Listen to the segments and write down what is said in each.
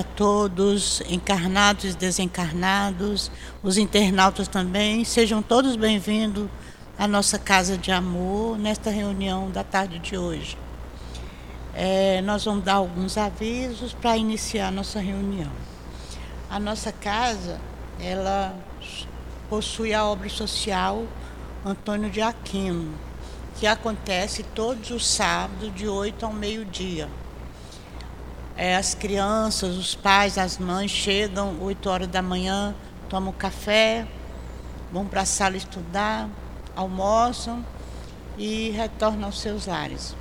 A todos, encarnados e desencarnados, os internautas também, sejam todos bem-vindos à nossa Casa de Amor nesta reunião da tarde de hoje. É, nós vamos dar alguns avisos para iniciar a nossa reunião. A nossa casa, ela possui a obra social Antônio de Aquino, que acontece todos os sábados de 8 ao meio-dia é, as crianças, os pais, as mães chegam 8 horas da manhã, tomam café, vão para a sala estudar, almoçam e retornam aos seus lares.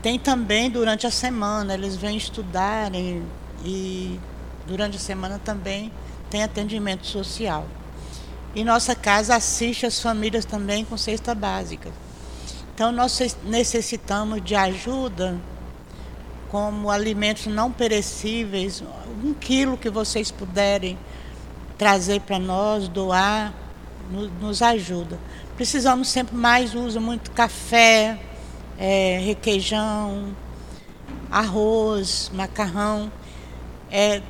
Tem também durante a semana, eles vêm estudarem e durante a semana também tem atendimento social. E nossa casa assiste as famílias também com cesta básica. Então nós necessitamos de ajuda como alimentos não perecíveis, um quilo que vocês puderem trazer para nós, doar, nos ajuda. Precisamos sempre mais, usa muito café, é, requeijão, arroz, macarrão, é,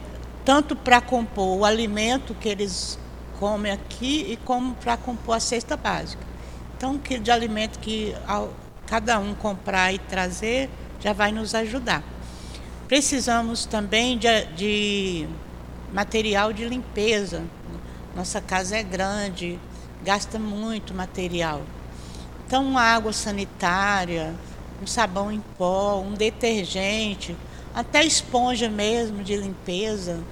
tanto para compor o alimento que eles comem aqui e como para compor a cesta básica. Então, um quilo de alimento que cada um comprar e trazer já vai nos ajudar. Precisamos também de, de material de limpeza. Nossa casa é grande, gasta muito material. Então, uma água sanitária, um sabão em pó, um detergente, até esponja mesmo de limpeza,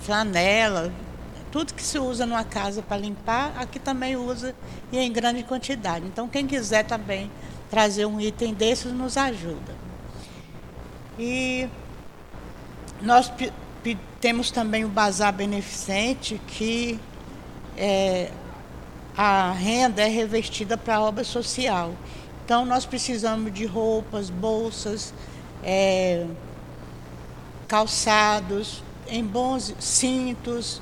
flanela, tudo que se usa numa casa para limpar, aqui também usa e em grande quantidade. Então, quem quiser também trazer um item desses nos ajuda. E nós temos também o Bazar Beneficente, que é, a renda é revestida para obra social. Então, nós precisamos de roupas, bolsas, é, calçados, em bons cintos,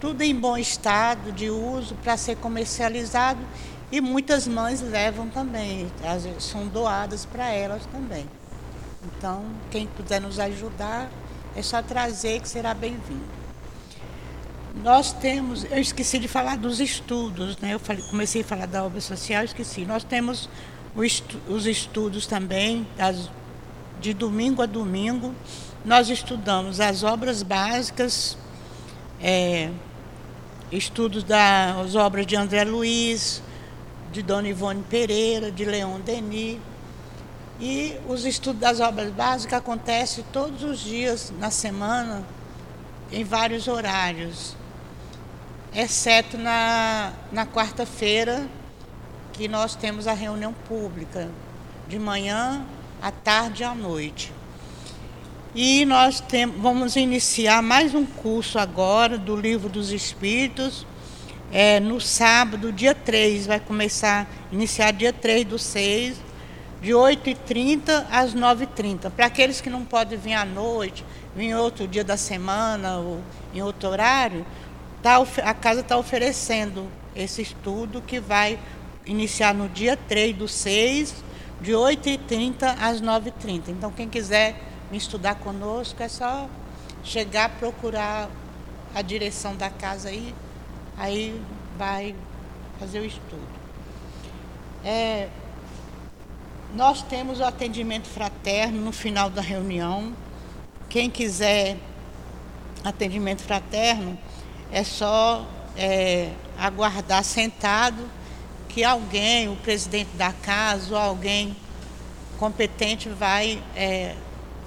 tudo em bom estado de uso para ser comercializado e muitas mães levam também, são doadas para elas também. Então, quem puder nos ajudar, é só trazer que será bem-vindo. Nós temos, eu esqueci de falar dos estudos, né? Eu falei, comecei a falar da obra social, esqueci. Nós temos os estudos também, das, de domingo a domingo. Nós estudamos as obras básicas, é, estudos das obras de André Luiz, de Dona Ivone Pereira, de Leon Denis, e os estudos das obras básicas acontecem todos os dias na semana, em vários horários, exceto na, na quarta-feira, que nós temos a reunião pública, de manhã, à tarde e à noite. E nós tem, vamos iniciar mais um curso agora do Livro dos Espíritos, é, no sábado, dia 3, vai começar, iniciar dia 3 do 6, de 8h30 às 9h30. Para aqueles que não podem vir à noite, vir em outro dia da semana ou em outro horário, tá, a casa está oferecendo esse estudo que vai iniciar no dia 3 do 6, de 8h30 às 9h30. Então, quem quiser estudar conosco, é só chegar, procurar a direção da casa aí, aí vai fazer o estudo. É, nós temos o atendimento fraterno no final da reunião. Quem quiser atendimento fraterno, é só é, aguardar sentado que alguém, o presidente da casa ou alguém competente vai é,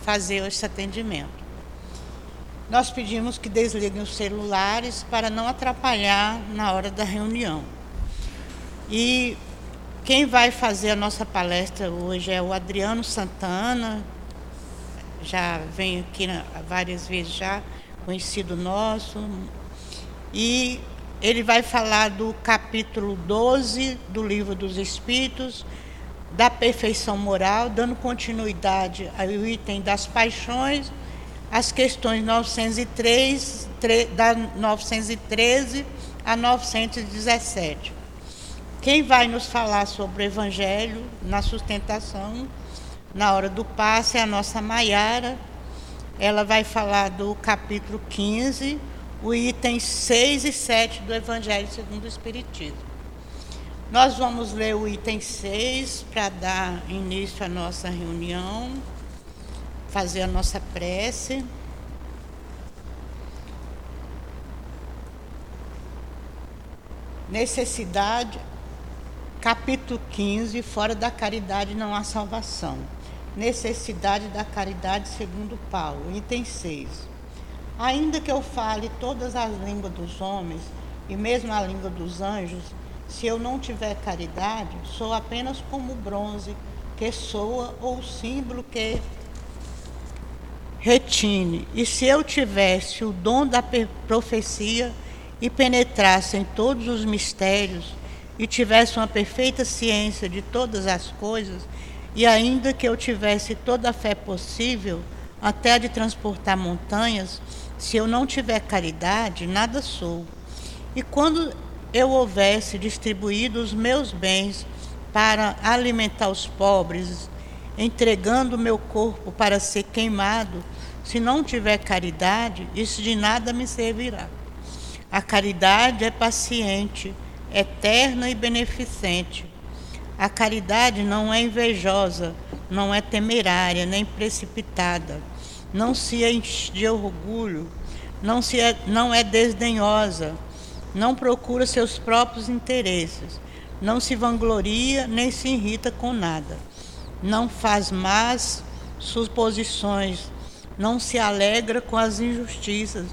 fazer esse atendimento. Nós pedimos que desliguem os celulares para não atrapalhar na hora da reunião. E quem vai fazer a nossa palestra hoje é o Adriano Santana, já vem aqui várias vezes já, conhecido nosso. E ele vai falar do capítulo 12 do Livro dos Espíritos, da perfeição moral, dando continuidade ao item das paixões, as questões 903, da 913 a 917. Quem vai nos falar sobre o Evangelho na sustentação, na hora do passe, é a nossa Maiara. ela vai falar do capítulo 15, o item 6 e 7 do Evangelho segundo o Espiritismo. Nós vamos ler o item 6 para dar início à nossa reunião, fazer a nossa prece. Necessidade, capítulo 15, fora da caridade não há salvação. Necessidade da caridade segundo Paulo, item 6. Ainda que eu fale todas as línguas dos homens e mesmo a língua dos anjos, se eu não tiver caridade, sou apenas como bronze que soa ou símbolo que retine. E se eu tivesse o dom da profecia e penetrasse em todos os mistérios e tivesse uma perfeita ciência de todas as coisas, e ainda que eu tivesse toda a fé possível, até de transportar montanhas, se eu não tiver caridade, nada sou. E quando eu houvesse distribuído os meus bens para alimentar os pobres, entregando o meu corpo para ser queimado, se não tiver caridade, isso de nada me servirá. A caridade é paciente, eterna e beneficente. A caridade não é invejosa, não é temerária, nem precipitada. Não se enche de orgulho, não, se é, não é desdenhosa, não procura seus próprios interesses, não se vangloria nem se irrita com nada, não faz más suposições, não se alegra com as injustiças,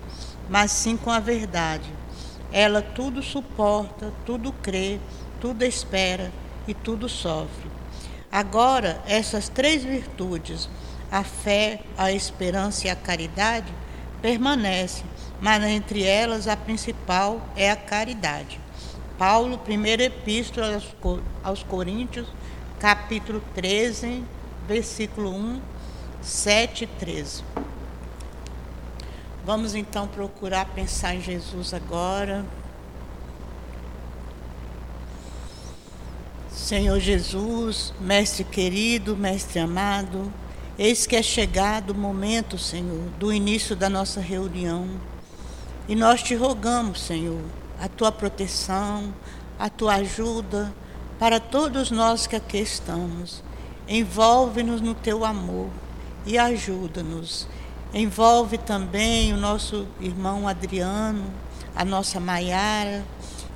mas sim com a verdade. Ela tudo suporta, tudo crê, tudo espera e tudo sofre. Agora, essas três virtudes, a fé, a esperança e a caridade, permanecem, mas entre elas a principal é a caridade. Paulo, primeira epístola aos Coríntios, capítulo 13, versículo 1, 7 e 13. Vamos então procurar pensar em Jesus agora. Senhor Jesus, Mestre querido, Mestre amado, eis que é chegado o momento, Senhor, do início da nossa reunião. E nós te rogamos, Senhor, a tua proteção, a tua ajuda para todos nós que aqui estamos. Envolve-nos no teu amor e ajuda-nos Envolve também o nosso irmão Adriano, a nossa Maiara,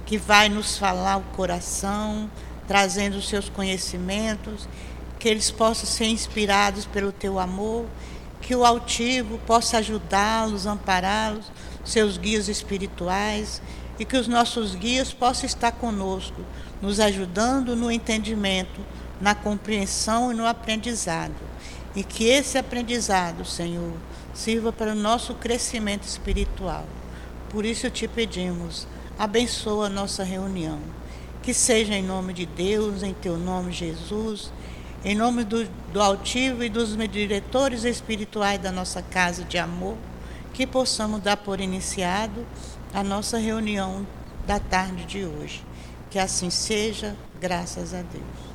que vai nos falar o coração, trazendo os seus conhecimentos, que eles possam ser inspirados pelo teu amor, que o altivo possa ajudá-los, ampará-los, seus guias espirituais, e que os nossos guias possam estar conosco, nos ajudando no entendimento, na compreensão e no aprendizado. E que esse aprendizado, Senhor, sirva para o nosso crescimento espiritual. Por isso te pedimos, abençoa a nossa reunião. Que seja em nome de Deus, em teu nome, Jesus, em nome do, do altivo e dos diretores espirituais da nossa casa de amor, que possamos dar por iniciado a nossa reunião da tarde de hoje. Que assim seja, graças a Deus.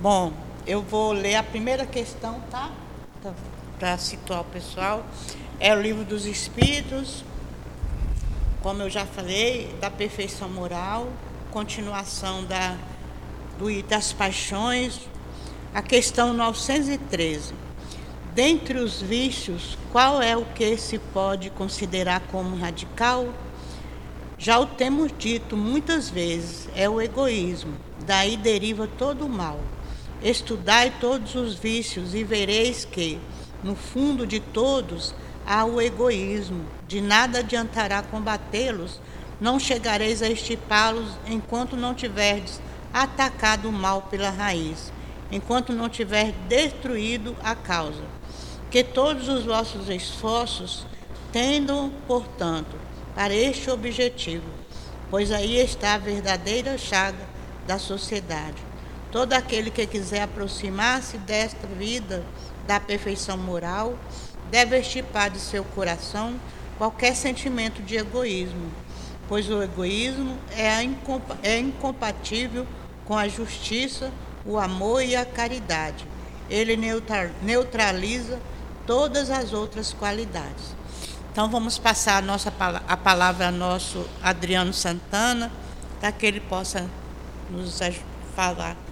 Bom, eu vou ler a primeira questão, tá? tá Para situar o pessoal. É o livro dos Espíritos, como eu já falei, da perfeição moral, continuação da, do, das paixões, a questão 913. Dentre os vícios, qual é o que se pode considerar como radical? Já o temos dito muitas vezes, é o egoísmo. Daí deriva todo o mal. Estudai todos os vícios e vereis que, no fundo de todos, há o egoísmo. De nada adiantará combatê-los, não chegareis a estipá-los enquanto não tiverdes atacado o mal pela raiz, enquanto não tiver destruído a causa. Que todos os vossos esforços tendam, portanto, para este objetivo, pois aí está a verdadeira chaga da sociedade Todo aquele que quiser aproximar-se desta vida da perfeição moral deve estipar de seu coração qualquer sentimento de egoísmo, pois o egoísmo é, incompa é incompatível com a justiça, o amor e a caridade. Ele neutraliza todas as outras qualidades. Então vamos passar a, nossa, a palavra ao nosso Adriano Santana, para que ele possa nos falar.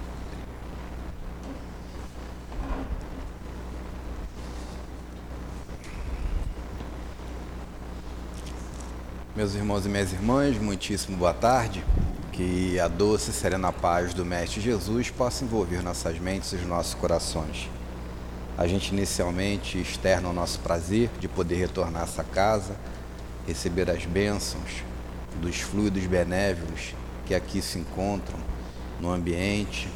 Meus irmãos e minhas irmãs, muitíssimo boa tarde. Que a doce e serena paz do Mestre Jesus possa envolver nossas mentes e os nossos corações. A gente inicialmente externa o nosso prazer de poder retornar a essa casa, receber as bênçãos dos fluidos benévolos que aqui se encontram no ambiente,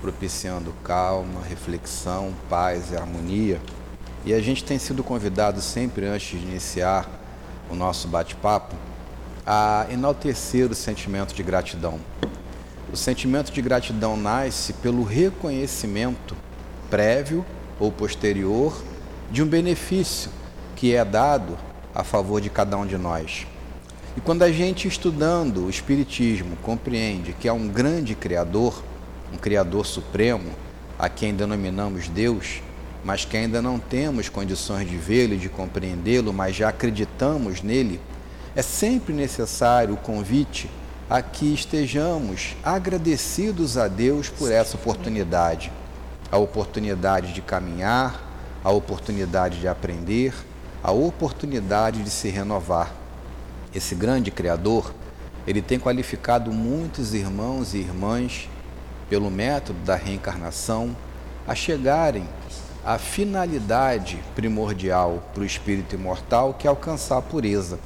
propiciando calma, reflexão, paz e harmonia. E a gente tem sido convidado sempre antes de iniciar o nosso bate-papo a enaltecer o sentimento de gratidão. O sentimento de gratidão nasce pelo reconhecimento prévio ou posterior de um benefício que é dado a favor de cada um de nós. E quando a gente estudando o Espiritismo compreende que há um grande Criador, um Criador Supremo, a quem denominamos Deus, mas que ainda não temos condições de vê-lo e de compreendê-lo, mas já acreditamos nele, é sempre necessário o convite a que estejamos agradecidos a Deus por essa oportunidade a oportunidade de caminhar, a oportunidade de aprender, a oportunidade de se renovar. Esse grande Criador, ele tem qualificado muitos irmãos e irmãs, pelo método da reencarnação, a chegarem à finalidade primordial para o espírito imortal, que é alcançar a pureza.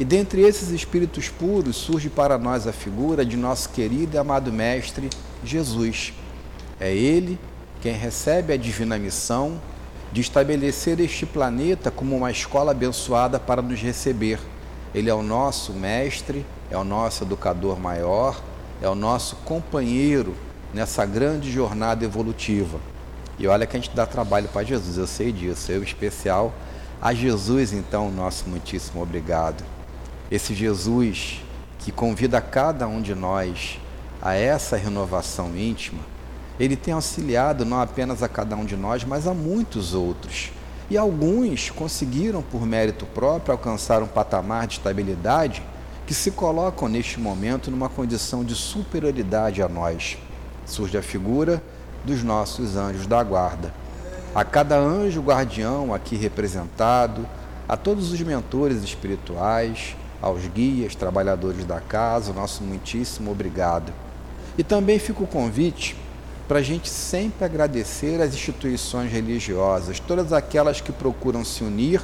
E dentre esses espíritos puros surge para nós a figura de nosso querido e amado Mestre Jesus. É ele quem recebe a divina missão de estabelecer este planeta como uma escola abençoada para nos receber. Ele é o nosso mestre, é o nosso educador maior, é o nosso companheiro nessa grande jornada evolutiva. E olha que a gente dá trabalho para Jesus, eu sei disso, eu especial a Jesus, então, nosso muitíssimo obrigado. Esse Jesus que convida cada um de nós a essa renovação íntima, ele tem auxiliado não apenas a cada um de nós, mas a muitos outros. E alguns conseguiram, por mérito próprio, alcançar um patamar de estabilidade que se colocam neste momento numa condição de superioridade a nós. Surge a figura dos nossos anjos da guarda. A cada anjo guardião aqui representado, a todos os mentores espirituais, aos guias, trabalhadores da casa, nosso muitíssimo obrigado. E também fica o convite para a gente sempre agradecer às instituições religiosas, todas aquelas que procuram se unir,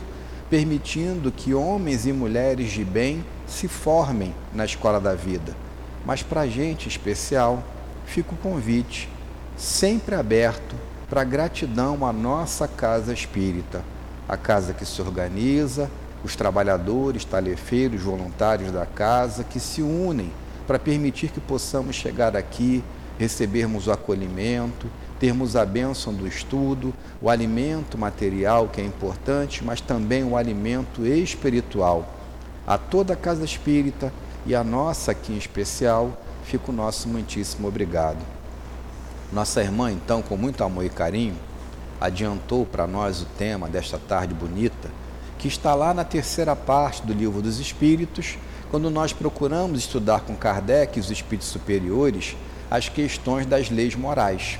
permitindo que homens e mulheres de bem se formem na escola da vida. Mas para a gente especial, fica o convite, sempre aberto para gratidão à nossa casa espírita, a casa que se organiza, os trabalhadores, talefeiros, voluntários da casa que se unem para permitir que possamos chegar aqui recebermos o acolhimento, termos a bênção do estudo, o alimento material que é importante, mas também o alimento espiritual. A toda a casa espírita e a nossa aqui em especial, fica o nosso muitíssimo obrigado. Nossa irmã, então, com muito amor e carinho, adiantou para nós o tema desta tarde bonita, que está lá na terceira parte do Livro dos Espíritos, quando nós procuramos estudar com Kardec os espíritos superiores as questões das leis morais.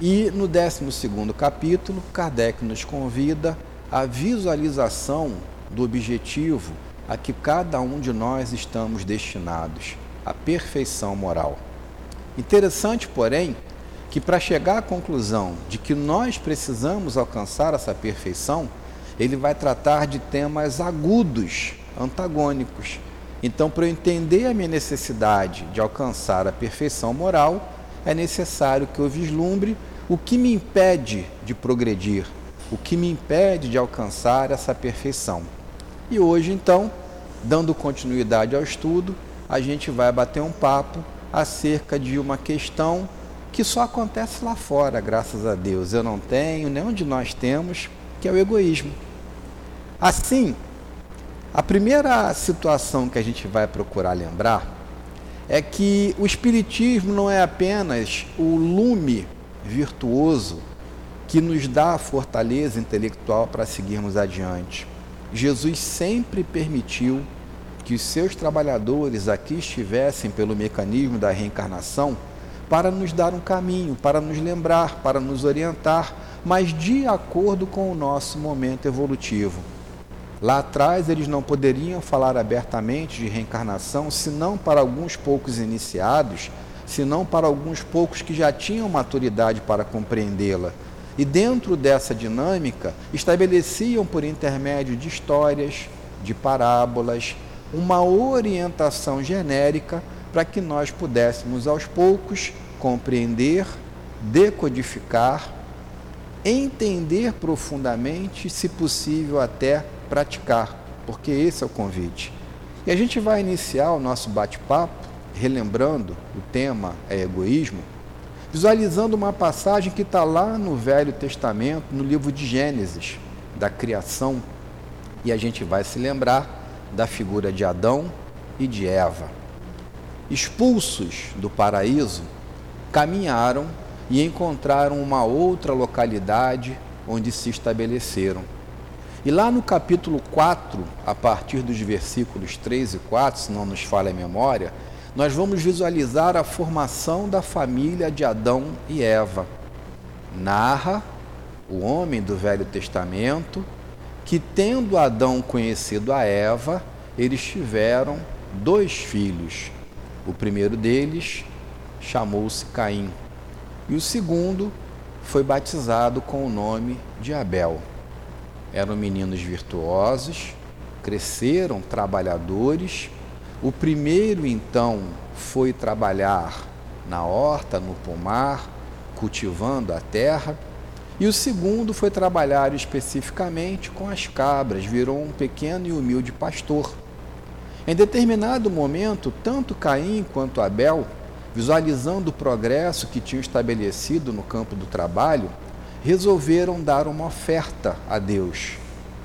E no 12 capítulo, Kardec nos convida à visualização do objetivo a que cada um de nós estamos destinados, a perfeição moral. Interessante, porém, que para chegar à conclusão de que nós precisamos alcançar essa perfeição, ele vai tratar de temas agudos, antagônicos, então, para eu entender a minha necessidade de alcançar a perfeição moral, é necessário que eu vislumbre o que me impede de progredir, o que me impede de alcançar essa perfeição. E hoje, então, dando continuidade ao estudo, a gente vai bater um papo acerca de uma questão que só acontece lá fora, graças a Deus. Eu não tenho, nenhum de nós temos, que é o egoísmo. Assim, a primeira situação que a gente vai procurar lembrar é que o Espiritismo não é apenas o lume virtuoso que nos dá a fortaleza intelectual para seguirmos adiante. Jesus sempre permitiu que os seus trabalhadores aqui estivessem pelo mecanismo da reencarnação para nos dar um caminho, para nos lembrar, para nos orientar, mas de acordo com o nosso momento evolutivo. Lá atrás eles não poderiam falar abertamente de reencarnação, senão para alguns poucos iniciados, senão para alguns poucos que já tinham maturidade para compreendê-la. E dentro dessa dinâmica, estabeleciam por intermédio de histórias, de parábolas, uma orientação genérica para que nós pudéssemos aos poucos compreender, decodificar, entender profundamente, se possível até praticar, porque esse é o convite. E a gente vai iniciar o nosso bate-papo relembrando o tema é egoísmo, visualizando uma passagem que está lá no Velho Testamento, no livro de Gênesis, da criação, e a gente vai se lembrar da figura de Adão e de Eva. Expulsos do paraíso, caminharam e encontraram uma outra localidade onde se estabeleceram. E lá no capítulo 4, a partir dos versículos 3 e 4, se não nos falha a memória, nós vamos visualizar a formação da família de Adão e Eva. Narra o homem do Velho Testamento que, tendo Adão conhecido a Eva, eles tiveram dois filhos. O primeiro deles chamou-se Caim, e o segundo foi batizado com o nome de Abel. Eram meninos virtuosos, cresceram trabalhadores. O primeiro, então, foi trabalhar na horta, no pomar, cultivando a terra. E o segundo foi trabalhar especificamente com as cabras, virou um pequeno e humilde pastor. Em determinado momento, tanto Caim quanto Abel, visualizando o progresso que tinham estabelecido no campo do trabalho, resolveram dar uma oferta a Deus.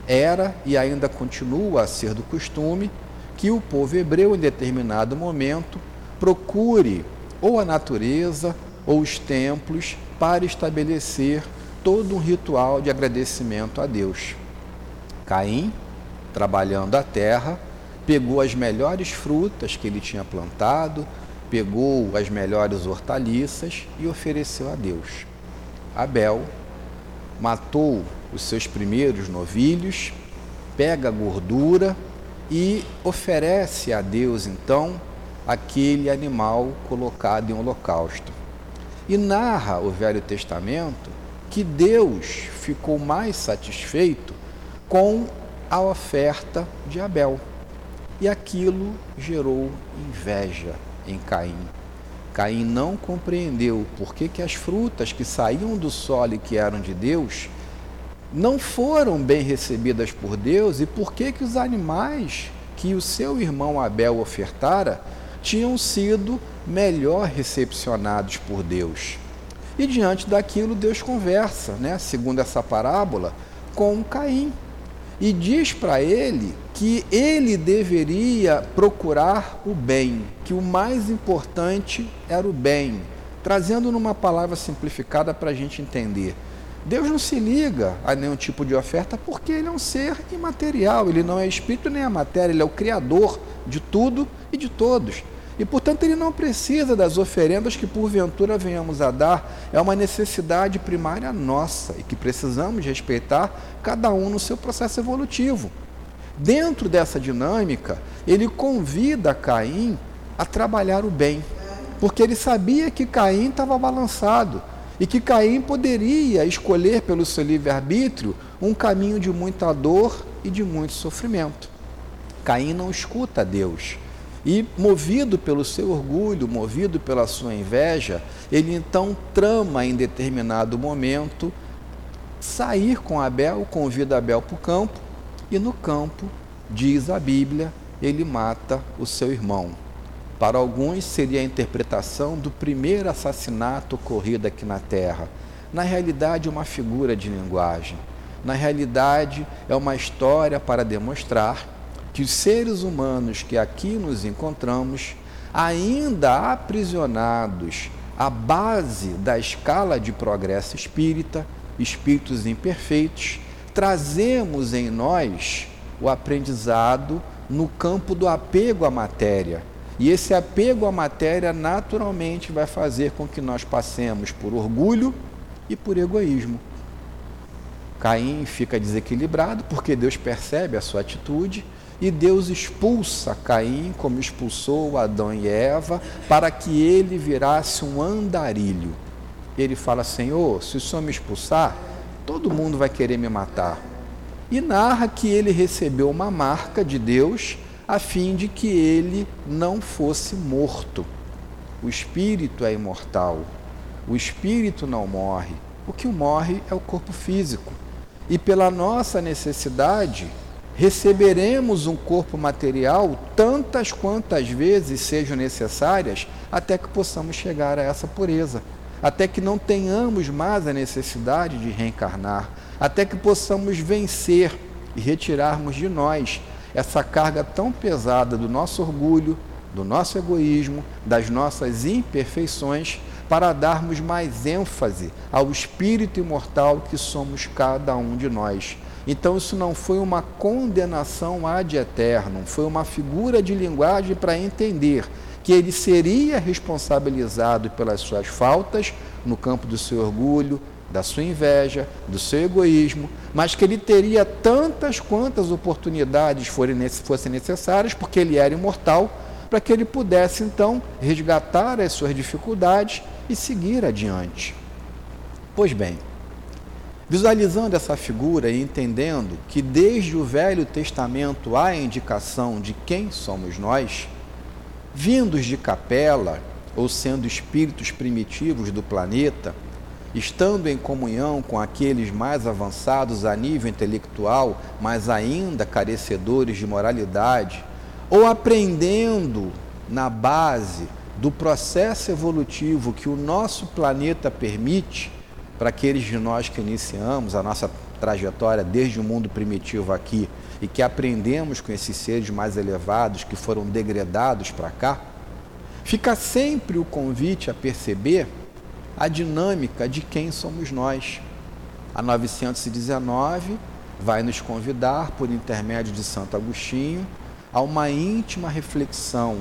Era e ainda continua a ser do costume que o povo hebreu, em determinado momento, procure ou a natureza ou os templos para estabelecer todo um ritual de agradecimento a Deus. Caim, trabalhando a terra, pegou as melhores frutas que ele tinha plantado, pegou as melhores hortaliças e ofereceu a Deus. Abel matou os seus primeiros novilhos, pega a gordura e oferece a Deus então aquele animal colocado em holocausto. E narra o Velho Testamento que Deus ficou mais satisfeito com a oferta de Abel. E aquilo gerou inveja em Caim. Caim não compreendeu por que, que as frutas que saíam do solo e que eram de Deus não foram bem recebidas por Deus e por que, que os animais que o seu irmão Abel ofertara tinham sido melhor recepcionados por Deus. E diante daquilo, Deus conversa, né, segundo essa parábola, com Caim e diz para ele que ele deveria procurar o bem, que o mais importante era o bem, trazendo numa palavra simplificada para a gente entender. Deus não se liga a nenhum tipo de oferta porque ele é um ser imaterial, ele não é espírito nem a matéria, ele é o criador de tudo e de todos. E, portanto, ele não precisa das oferendas que porventura venhamos a dar. É uma necessidade primária nossa e que precisamos respeitar cada um no seu processo evolutivo. Dentro dessa dinâmica, ele convida Caim a trabalhar o bem, porque ele sabia que Caim estava balançado e que Caim poderia escolher pelo seu livre-arbítrio um caminho de muita dor e de muito sofrimento. Caim não escuta Deus e, movido pelo seu orgulho, movido pela sua inveja, ele então trama em determinado momento sair com Abel, convida Abel para o campo, e no campo, diz a Bíblia, ele mata o seu irmão. Para alguns seria a interpretação do primeiro assassinato ocorrido aqui na Terra. Na realidade, uma figura de linguagem. Na realidade, é uma história para demonstrar que os seres humanos que aqui nos encontramos ainda aprisionados à base da escala de progresso espírita, espíritos imperfeitos, trazemos em nós o aprendizado no campo do apego à matéria. E esse apego à matéria naturalmente vai fazer com que nós passemos por orgulho e por egoísmo. Caim fica desequilibrado porque Deus percebe a sua atitude e Deus expulsa Caim, como expulsou Adão e Eva, para que ele virasse um andarilho. Ele fala: Senhor, se o Senhor me expulsar, todo mundo vai querer me matar. E narra que ele recebeu uma marca de Deus a fim de que ele não fosse morto. O espírito é imortal. O espírito não morre. O que morre é o corpo físico. E pela nossa necessidade, receberemos um corpo material tantas quantas vezes sejam necessárias até que possamos chegar a essa pureza, até que não tenhamos mais a necessidade de reencarnar, até que possamos vencer e retirarmos de nós essa carga tão pesada do nosso orgulho, do nosso egoísmo, das nossas imperfeições, para darmos mais ênfase ao espírito imortal que somos cada um de nós então, isso não foi uma condenação ad eterno, foi uma figura de linguagem para entender que ele seria responsabilizado pelas suas faltas no campo do seu orgulho, da sua inveja, do seu egoísmo, mas que ele teria tantas quantas oportunidades fossem necessárias, porque ele era imortal, para que ele pudesse então resgatar as suas dificuldades e seguir adiante. Pois bem, Visualizando essa figura e entendendo que desde o Velho Testamento há indicação de quem somos nós, vindos de capela ou sendo espíritos primitivos do planeta, estando em comunhão com aqueles mais avançados a nível intelectual, mas ainda carecedores de moralidade, ou aprendendo na base do processo evolutivo que o nosso planeta permite, para aqueles de nós que iniciamos a nossa trajetória desde o mundo primitivo aqui e que aprendemos com esses seres mais elevados que foram degradados para cá, fica sempre o convite a perceber a dinâmica de quem somos nós. A 919 vai nos convidar, por intermédio de Santo Agostinho, a uma íntima reflexão,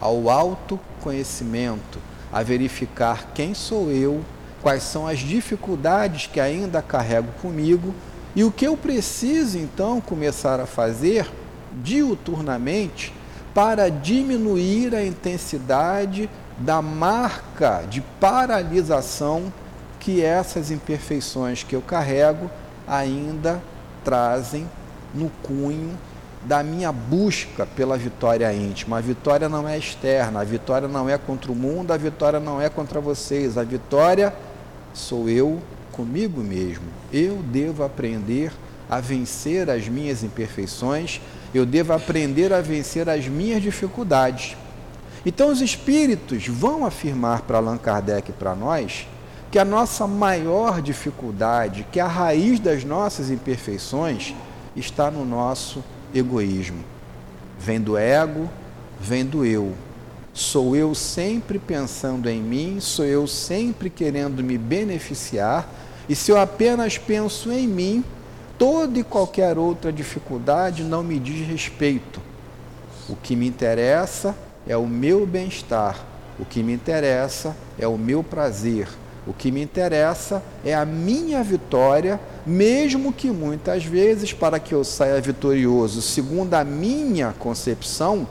ao autoconhecimento, a verificar quem sou eu quais são as dificuldades que ainda carrego comigo e o que eu preciso então começar a fazer diuturnamente para diminuir a intensidade da marca de paralisação que essas imperfeições que eu carrego ainda trazem no cunho da minha busca pela vitória íntima. A vitória não é externa, a vitória não é contra o mundo, a vitória não é contra vocês, a vitória sou eu comigo mesmo. Eu devo aprender a vencer as minhas imperfeições, eu devo aprender a vencer as minhas dificuldades. Então, os espíritos vão afirmar para Allan Kardec e para nós que a nossa maior dificuldade, que a raiz das nossas imperfeições, está no nosso egoísmo. Vem do ego, vem do eu. Sou eu sempre pensando em mim, sou eu sempre querendo me beneficiar, e se eu apenas penso em mim, toda e qualquer outra dificuldade não me diz respeito. O que me interessa é o meu bem-estar, o que me interessa é o meu prazer, o que me interessa é a minha vitória, mesmo que muitas vezes, para que eu saia vitorioso, segundo a minha concepção,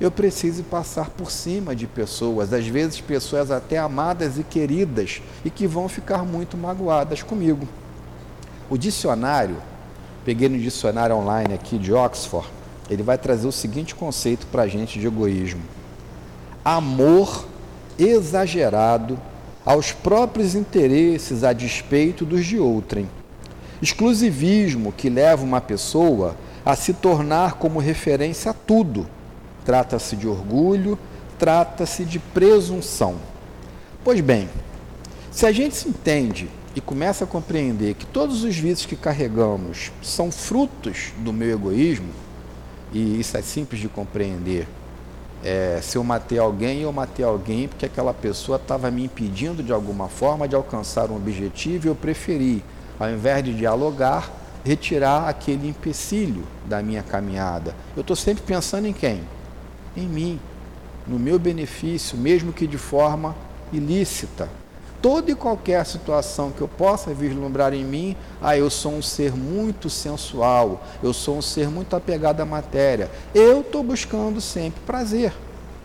eu preciso passar por cima de pessoas, às vezes pessoas até amadas e queridas, e que vão ficar muito magoadas comigo. O dicionário, peguei no dicionário online aqui de Oxford, ele vai trazer o seguinte conceito para a gente de egoísmo: amor exagerado aos próprios interesses a despeito dos de outrem. Exclusivismo que leva uma pessoa a se tornar como referência a tudo trata-se de orgulho, trata-se de presunção. Pois bem, se a gente se entende e começa a compreender que todos os vícios que carregamos são frutos do meu egoísmo, e isso é simples de compreender, é, se eu matei alguém, eu matei alguém porque aquela pessoa estava me impedindo de alguma forma de alcançar um objetivo e eu preferi, ao invés de dialogar, retirar aquele empecilho da minha caminhada. Eu estou sempre pensando em quem? Em mim, no meu benefício, mesmo que de forma ilícita. Toda e qualquer situação que eu possa vislumbrar em mim, ah, eu sou um ser muito sensual, eu sou um ser muito apegado à matéria. Eu estou buscando sempre prazer.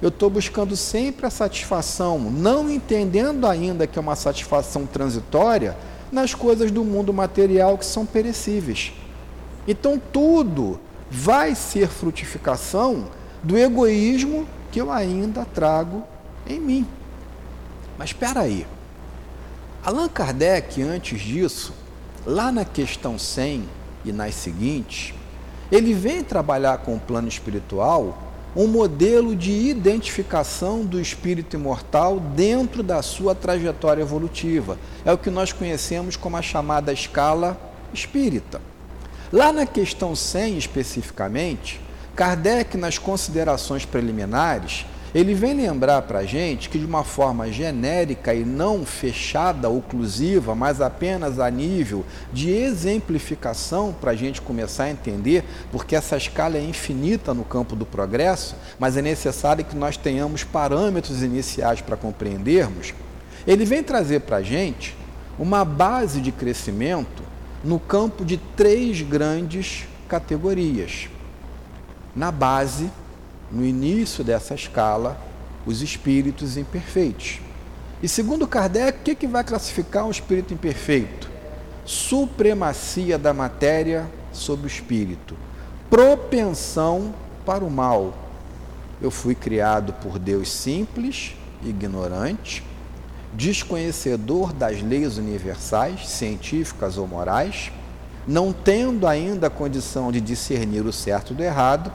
Eu estou buscando sempre a satisfação, não entendendo ainda que é uma satisfação transitória nas coisas do mundo material que são perecíveis. Então tudo vai ser frutificação do egoísmo que eu ainda trago em mim. Mas espera aí. Allan Kardec, antes disso, lá na questão 100 e nas seguintes, ele vem trabalhar com o plano espiritual um modelo de identificação do espírito imortal dentro da sua trajetória evolutiva. É o que nós conhecemos como a chamada escala espírita. Lá na questão 100 especificamente, Kardec, nas considerações preliminares, ele vem lembrar para a gente que, de uma forma genérica e não fechada, oclusiva, mas apenas a nível de exemplificação, para a gente começar a entender, porque essa escala é infinita no campo do progresso, mas é necessário que nós tenhamos parâmetros iniciais para compreendermos. Ele vem trazer para a gente uma base de crescimento no campo de três grandes categorias. Na base, no início dessa escala, os espíritos imperfeitos. E segundo Kardec, o que, que vai classificar um espírito imperfeito? Supremacia da matéria sobre o espírito, propensão para o mal. Eu fui criado por Deus simples, ignorante, desconhecedor das leis universais, científicas ou morais, não tendo ainda a condição de discernir o certo do errado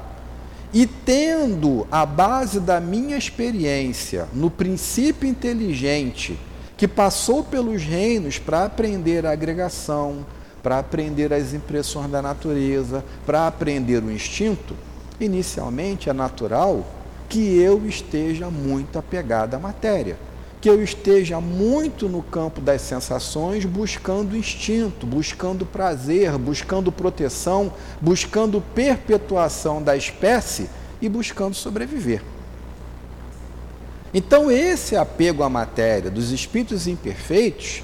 e tendo a base da minha experiência no princípio inteligente que passou pelos reinos para aprender a agregação, para aprender as impressões da natureza, para aprender o instinto, inicialmente é natural que eu esteja muito apegado à matéria que eu esteja muito no campo das sensações, buscando instinto, buscando prazer, buscando proteção, buscando perpetuação da espécie e buscando sobreviver. Então, esse apego à matéria dos espíritos imperfeitos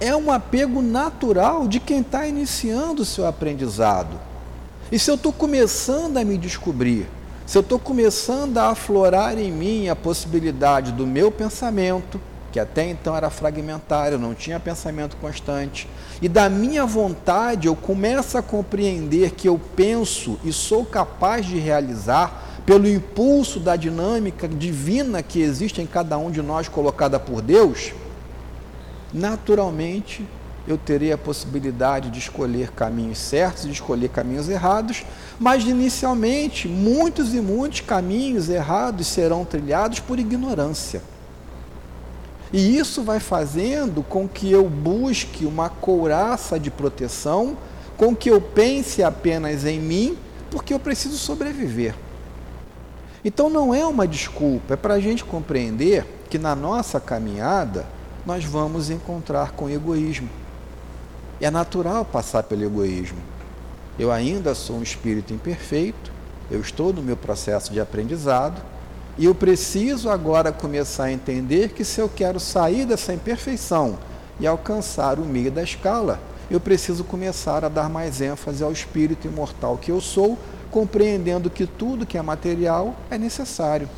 é um apego natural de quem está iniciando o seu aprendizado. E se eu estou começando a me descobrir, se eu estou começando a aflorar em mim a possibilidade do meu pensamento, que até então era fragmentário, não tinha pensamento constante, e da minha vontade eu começo a compreender que eu penso e sou capaz de realizar pelo impulso da dinâmica divina que existe em cada um de nós colocada por Deus, naturalmente eu terei a possibilidade de escolher caminhos certos, de escolher caminhos errados, mas inicialmente muitos e muitos caminhos errados serão trilhados por ignorância. E isso vai fazendo com que eu busque uma couraça de proteção, com que eu pense apenas em mim, porque eu preciso sobreviver. Então não é uma desculpa, é para a gente compreender que na nossa caminhada nós vamos encontrar com egoísmo. É natural passar pelo egoísmo. Eu ainda sou um espírito imperfeito, eu estou no meu processo de aprendizado e eu preciso agora começar a entender que se eu quero sair dessa imperfeição e alcançar o meio da escala, eu preciso começar a dar mais ênfase ao espírito imortal que eu sou, compreendendo que tudo que é material é necessário.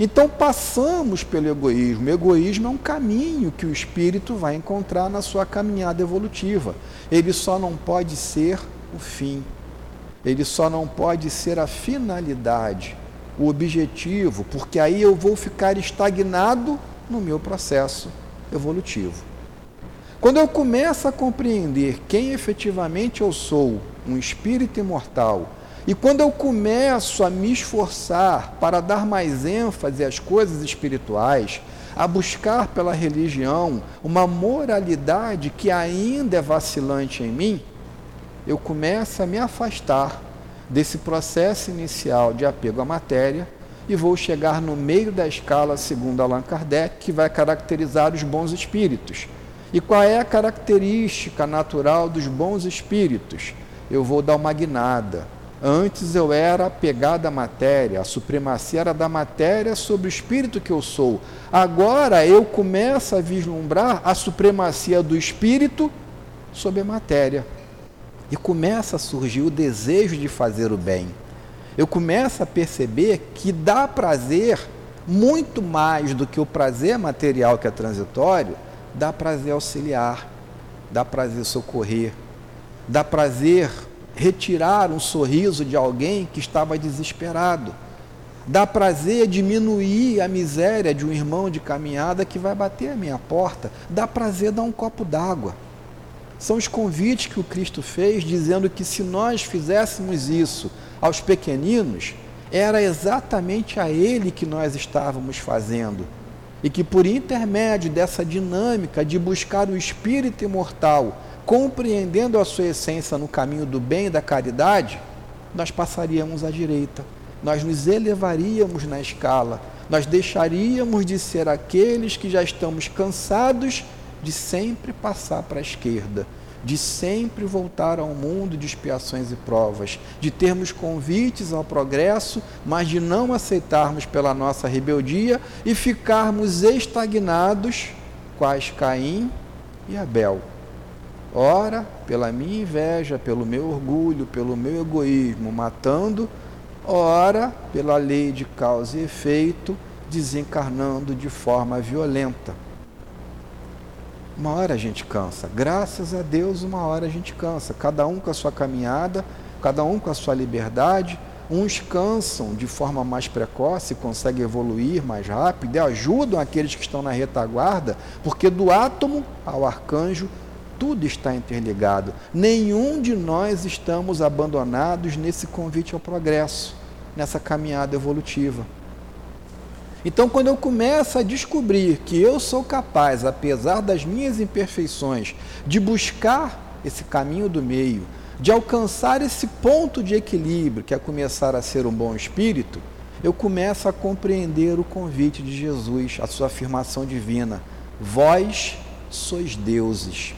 Então passamos pelo egoísmo. O egoísmo é um caminho que o espírito vai encontrar na sua caminhada evolutiva. Ele só não pode ser o fim. Ele só não pode ser a finalidade, o objetivo, porque aí eu vou ficar estagnado no meu processo evolutivo. Quando eu começo a compreender quem efetivamente eu sou, um espírito imortal, e quando eu começo a me esforçar para dar mais ênfase às coisas espirituais, a buscar pela religião uma moralidade que ainda é vacilante em mim, eu começo a me afastar desse processo inicial de apego à matéria e vou chegar no meio da escala, segundo Allan Kardec, que vai caracterizar os bons espíritos. E qual é a característica natural dos bons espíritos? Eu vou dar uma guinada. Antes eu era apegado à matéria, a supremacia era da matéria sobre o espírito que eu sou. Agora eu começo a vislumbrar a supremacia do espírito sobre a matéria. E começa a surgir o desejo de fazer o bem. Eu começo a perceber que dá prazer muito mais do que o prazer material que é transitório, dá prazer auxiliar, dá prazer socorrer, dá prazer retirar um sorriso de alguém que estava desesperado. Dá prazer diminuir a miséria de um irmão de caminhada que vai bater a minha porta. Dá prazer dar um copo d'água. São os convites que o Cristo fez, dizendo que se nós fizéssemos isso aos pequeninos, era exatamente a Ele que nós estávamos fazendo. E que por intermédio dessa dinâmica de buscar o espírito imortal, compreendendo a sua essência no caminho do bem e da caridade, nós passaríamos à direita, nós nos elevaríamos na escala, nós deixaríamos de ser aqueles que já estamos cansados de sempre passar para a esquerda, de sempre voltar ao mundo de expiações e provas, de termos convites ao progresso, mas de não aceitarmos pela nossa rebeldia e ficarmos estagnados, quais Caim e Abel. Ora, pela minha inveja, pelo meu orgulho, pelo meu egoísmo, matando, ora, pela lei de causa e efeito, desencarnando de forma violenta. Uma hora a gente cansa. Graças a Deus, uma hora a gente cansa. Cada um com a sua caminhada, cada um com a sua liberdade. Uns cansam de forma mais precoce, conseguem evoluir mais rápido e ajudam aqueles que estão na retaguarda, porque do átomo ao arcanjo tudo está interligado. Nenhum de nós estamos abandonados nesse convite ao progresso, nessa caminhada evolutiva. Então, quando eu começo a descobrir que eu sou capaz, apesar das minhas imperfeições, de buscar esse caminho do meio, de alcançar esse ponto de equilíbrio, que é começar a ser um bom espírito, eu começo a compreender o convite de Jesus, a sua afirmação divina: Vós sois deuses.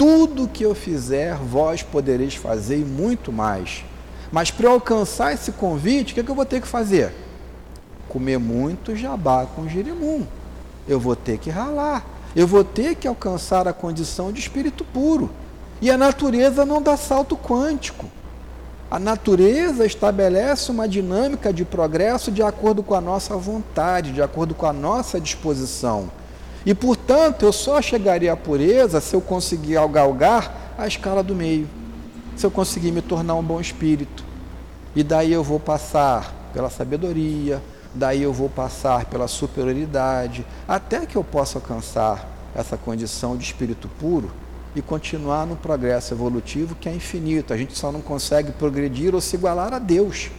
Tudo que eu fizer, vós podereis fazer e muito mais. Mas para alcançar esse convite, o que, é que eu vou ter que fazer? comer muito jabá com girimum. Eu vou ter que ralar. Eu vou ter que alcançar a condição de espírito puro. E a natureza não dá salto quântico. A natureza estabelece uma dinâmica de progresso de acordo com a nossa vontade, de acordo com a nossa disposição. E, portanto, eu só chegaria à pureza se eu conseguir galgar a escala do meio, se eu conseguir me tornar um bom espírito. E daí eu vou passar pela sabedoria, daí eu vou passar pela superioridade, até que eu possa alcançar essa condição de espírito puro e continuar no progresso evolutivo que é infinito. A gente só não consegue progredir ou se igualar a Deus,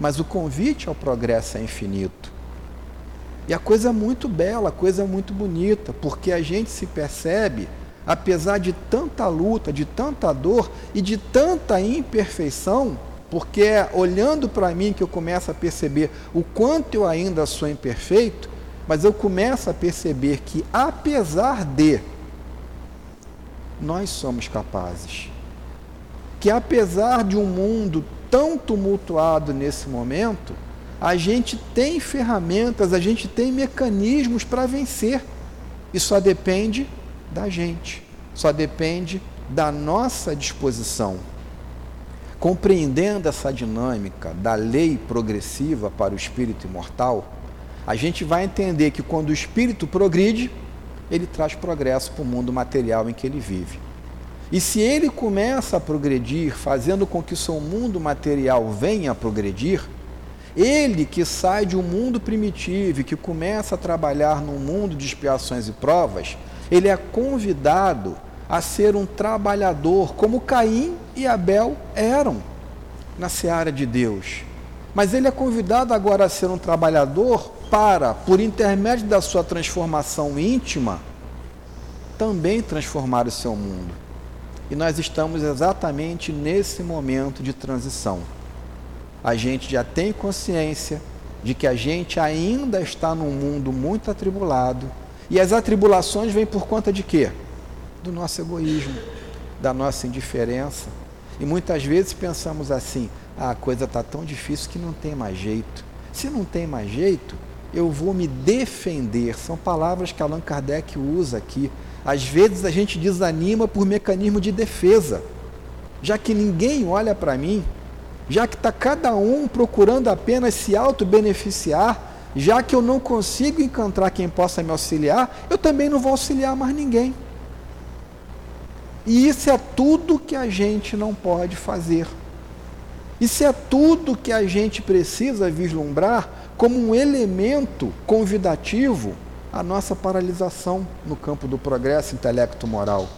mas o convite ao progresso é infinito. E a coisa é muito bela, a coisa é muito bonita, porque a gente se percebe, apesar de tanta luta, de tanta dor e de tanta imperfeição, porque é olhando para mim que eu começo a perceber o quanto eu ainda sou imperfeito, mas eu começo a perceber que, apesar de, nós somos capazes. Que, apesar de um mundo tão tumultuado nesse momento, a gente tem ferramentas, a gente tem mecanismos para vencer. E só depende da gente, só depende da nossa disposição. Compreendendo essa dinâmica da lei progressiva para o espírito imortal, a gente vai entender que quando o espírito progride, ele traz progresso para o mundo material em que ele vive. E se ele começa a progredir, fazendo com que o seu mundo material venha a progredir, ele que sai de um mundo primitivo e que começa a trabalhar num mundo de expiações e provas, ele é convidado a ser um trabalhador, como Caim e Abel eram na seara de Deus. Mas ele é convidado agora a ser um trabalhador para, por intermédio da sua transformação íntima, também transformar o seu mundo. E nós estamos exatamente nesse momento de transição. A gente já tem consciência de que a gente ainda está num mundo muito atribulado. E as atribulações vêm por conta de quê? Do nosso egoísmo, da nossa indiferença. E muitas vezes pensamos assim: ah, a coisa está tão difícil que não tem mais jeito. Se não tem mais jeito, eu vou me defender. São palavras que Allan Kardec usa aqui. Às vezes a gente desanima por mecanismo de defesa. Já que ninguém olha para mim, já que está cada um procurando apenas se auto-beneficiar, já que eu não consigo encontrar quem possa me auxiliar, eu também não vou auxiliar mais ninguém. E isso é tudo que a gente não pode fazer. Isso é tudo que a gente precisa vislumbrar como um elemento convidativo à nossa paralisação no campo do progresso intelecto-moral.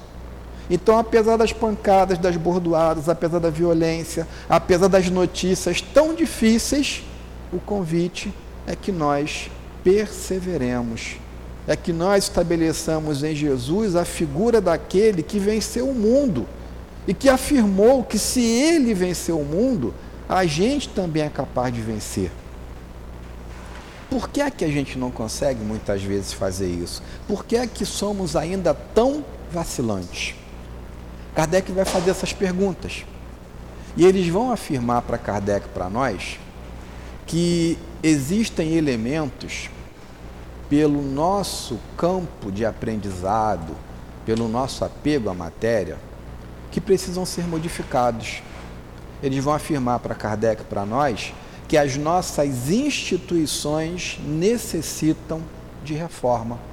Então, apesar das pancadas, das bordoadas, apesar da violência, apesar das notícias tão difíceis, o convite é que nós perseveremos, é que nós estabeleçamos em Jesus a figura daquele que venceu o mundo e que afirmou que se ele venceu o mundo, a gente também é capaz de vencer. Por que é que a gente não consegue muitas vezes fazer isso? Por que é que somos ainda tão vacilantes? Kardec vai fazer essas perguntas. E eles vão afirmar para Kardec, para nós, que existem elementos pelo nosso campo de aprendizado, pelo nosso apego à matéria, que precisam ser modificados. Eles vão afirmar para Kardec, para nós, que as nossas instituições necessitam de reforma.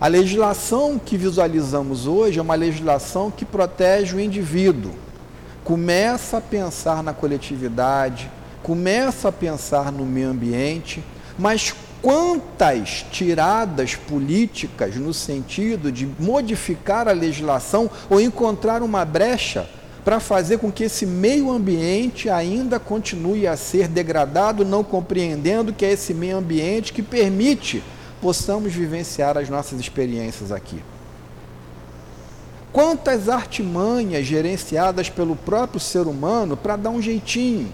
A legislação que visualizamos hoje é uma legislação que protege o indivíduo. Começa a pensar na coletividade, começa a pensar no meio ambiente, mas quantas tiradas políticas no sentido de modificar a legislação ou encontrar uma brecha para fazer com que esse meio ambiente ainda continue a ser degradado, não compreendendo que é esse meio ambiente que permite possamos vivenciar as nossas experiências aqui. Quantas artimanhas gerenciadas pelo próprio ser humano para dar um jeitinho,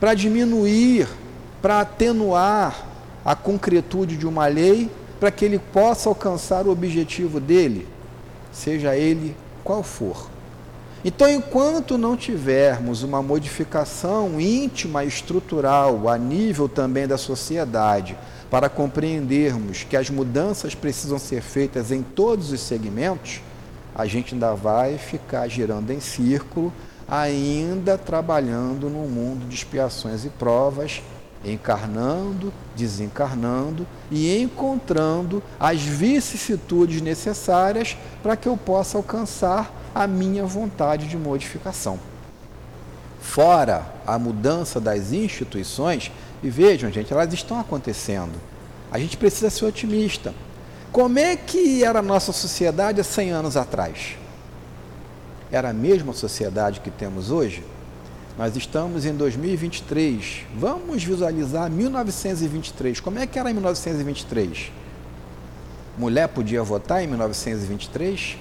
para diminuir, para atenuar a concretude de uma lei, para que ele possa alcançar o objetivo dele, seja ele qual for. Então, enquanto não tivermos uma modificação íntima, estrutural, a nível também da sociedade, para compreendermos que as mudanças precisam ser feitas em todos os segmentos, a gente ainda vai ficar girando em círculo, ainda trabalhando num mundo de expiações e provas, encarnando, desencarnando e encontrando as vicissitudes necessárias para que eu possa alcançar a minha vontade de modificação. Fora a mudança das instituições, e vejam, gente, elas estão acontecendo. A gente precisa ser otimista. Como é que era a nossa sociedade há 100 anos atrás? era a mesma sociedade que temos hoje? Nós estamos em 2023. Vamos visualizar 1923. Como é que era em 1923? Mulher podia votar em 1923?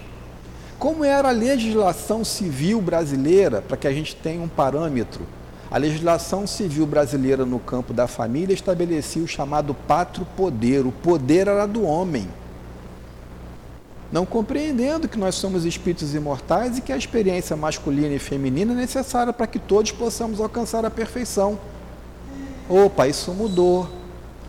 Como era a legislação civil brasileira, para que a gente tenha um parâmetro? A legislação civil brasileira no campo da família estabelecia o chamado pátrio poder. O poder era do homem não compreendendo que nós somos espíritos imortais e que a experiência masculina e feminina é necessária para que todos possamos alcançar a perfeição. Opa, isso mudou.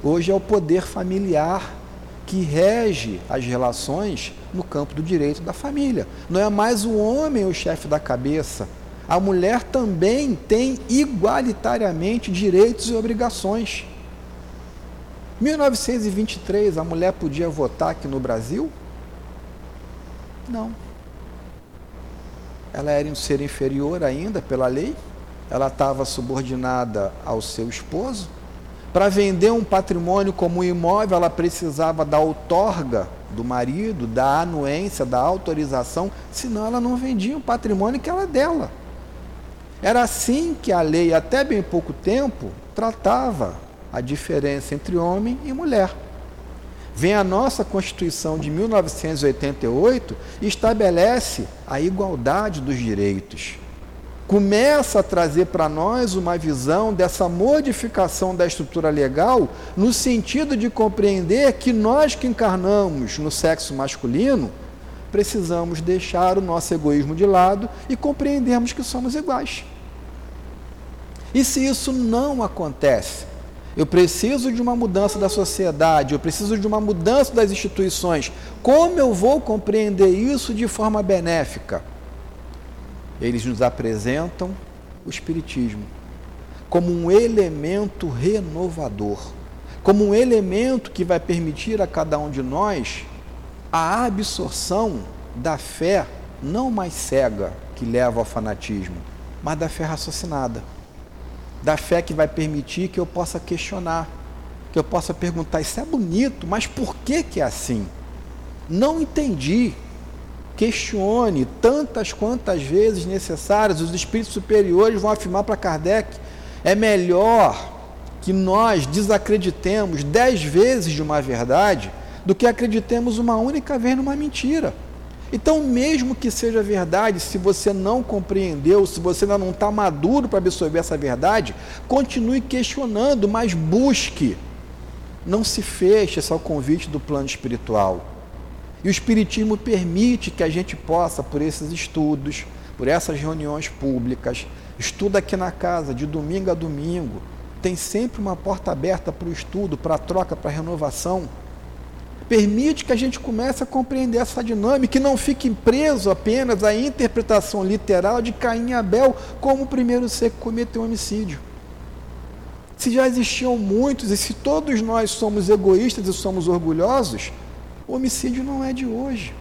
Hoje é o poder familiar que rege as relações no campo do direito da família. Não é mais o homem o chefe da cabeça. A mulher também tem igualitariamente direitos e obrigações. 1923, a mulher podia votar aqui no Brasil? Não. Ela era um ser inferior ainda pela lei, ela estava subordinada ao seu esposo. Para vender um patrimônio como um imóvel, ela precisava da outorga do marido, da anuência, da autorização, senão ela não vendia um patrimônio que era dela. Era assim que a lei, até bem pouco tempo, tratava a diferença entre homem e mulher. Vem a nossa Constituição de 1988 e estabelece a igualdade dos direitos. Começa a trazer para nós uma visão dessa modificação da estrutura legal, no sentido de compreender que nós que encarnamos no sexo masculino, precisamos deixar o nosso egoísmo de lado e compreendermos que somos iguais. E se isso não acontece, eu preciso de uma mudança da sociedade, eu preciso de uma mudança das instituições. Como eu vou compreender isso de forma benéfica? Eles nos apresentam o Espiritismo como um elemento renovador, como um elemento que vai permitir a cada um de nós a absorção da fé não mais cega que leva ao fanatismo, mas da fé raciocinada da fé que vai permitir que eu possa questionar, que eu possa perguntar: isso é bonito, mas por que, que é assim? Não entendi. Questione tantas quantas vezes necessárias. Os espíritos superiores vão afirmar para Kardec: é melhor que nós desacreditemos dez vezes de uma verdade do que acreditemos uma única vez numa mentira. Então, mesmo que seja verdade, se você não compreendeu, se você ainda não está maduro para absorver essa verdade, continue questionando, mas busque. Não se feche esse ao convite do plano espiritual. E o Espiritismo permite que a gente possa, por esses estudos, por essas reuniões públicas, estuda aqui na casa, de domingo a domingo, tem sempre uma porta aberta para o estudo, para a troca, para a renovação permite que a gente comece a compreender essa dinâmica e não fique preso apenas à interpretação literal de Caim e Abel como o primeiro ser que cometeu homicídio. Se já existiam muitos e se todos nós somos egoístas e somos orgulhosos, o homicídio não é de hoje.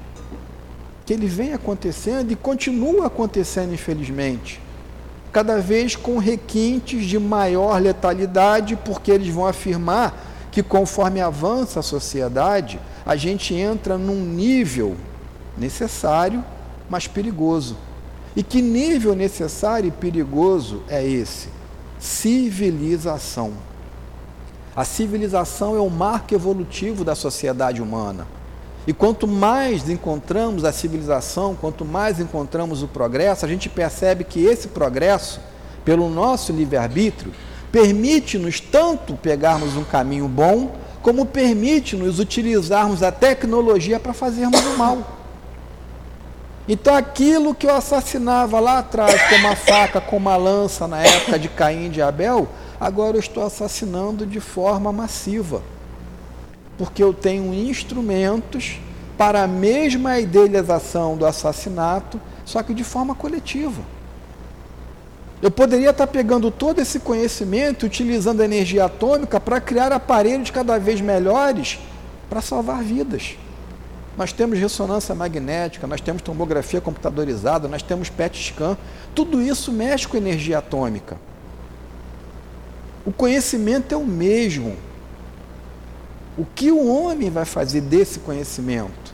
Que ele vem acontecendo e continua acontecendo, infelizmente. Cada vez com requintes de maior letalidade, porque eles vão afirmar que conforme avança a sociedade, a gente entra num nível necessário, mas perigoso. E que nível necessário e perigoso é esse? Civilização. A civilização é o marco evolutivo da sociedade humana. E quanto mais encontramos a civilização, quanto mais encontramos o progresso, a gente percebe que esse progresso, pelo nosso livre-arbítrio, permite-nos tanto pegarmos um caminho bom, como permite-nos utilizarmos a tecnologia para fazermos o mal. Então, aquilo que eu assassinava lá atrás com uma faca, com uma lança na época de Caim e de Abel, agora eu estou assassinando de forma massiva. Porque eu tenho instrumentos para a mesma idealização do assassinato, só que de forma coletiva. Eu poderia estar pegando todo esse conhecimento, utilizando a energia atômica para criar aparelhos cada vez melhores para salvar vidas. Nós temos ressonância magnética, nós temos tomografia computadorizada, nós temos PET scan. Tudo isso mexe com energia atômica. O conhecimento é o mesmo. O que o homem vai fazer desse conhecimento?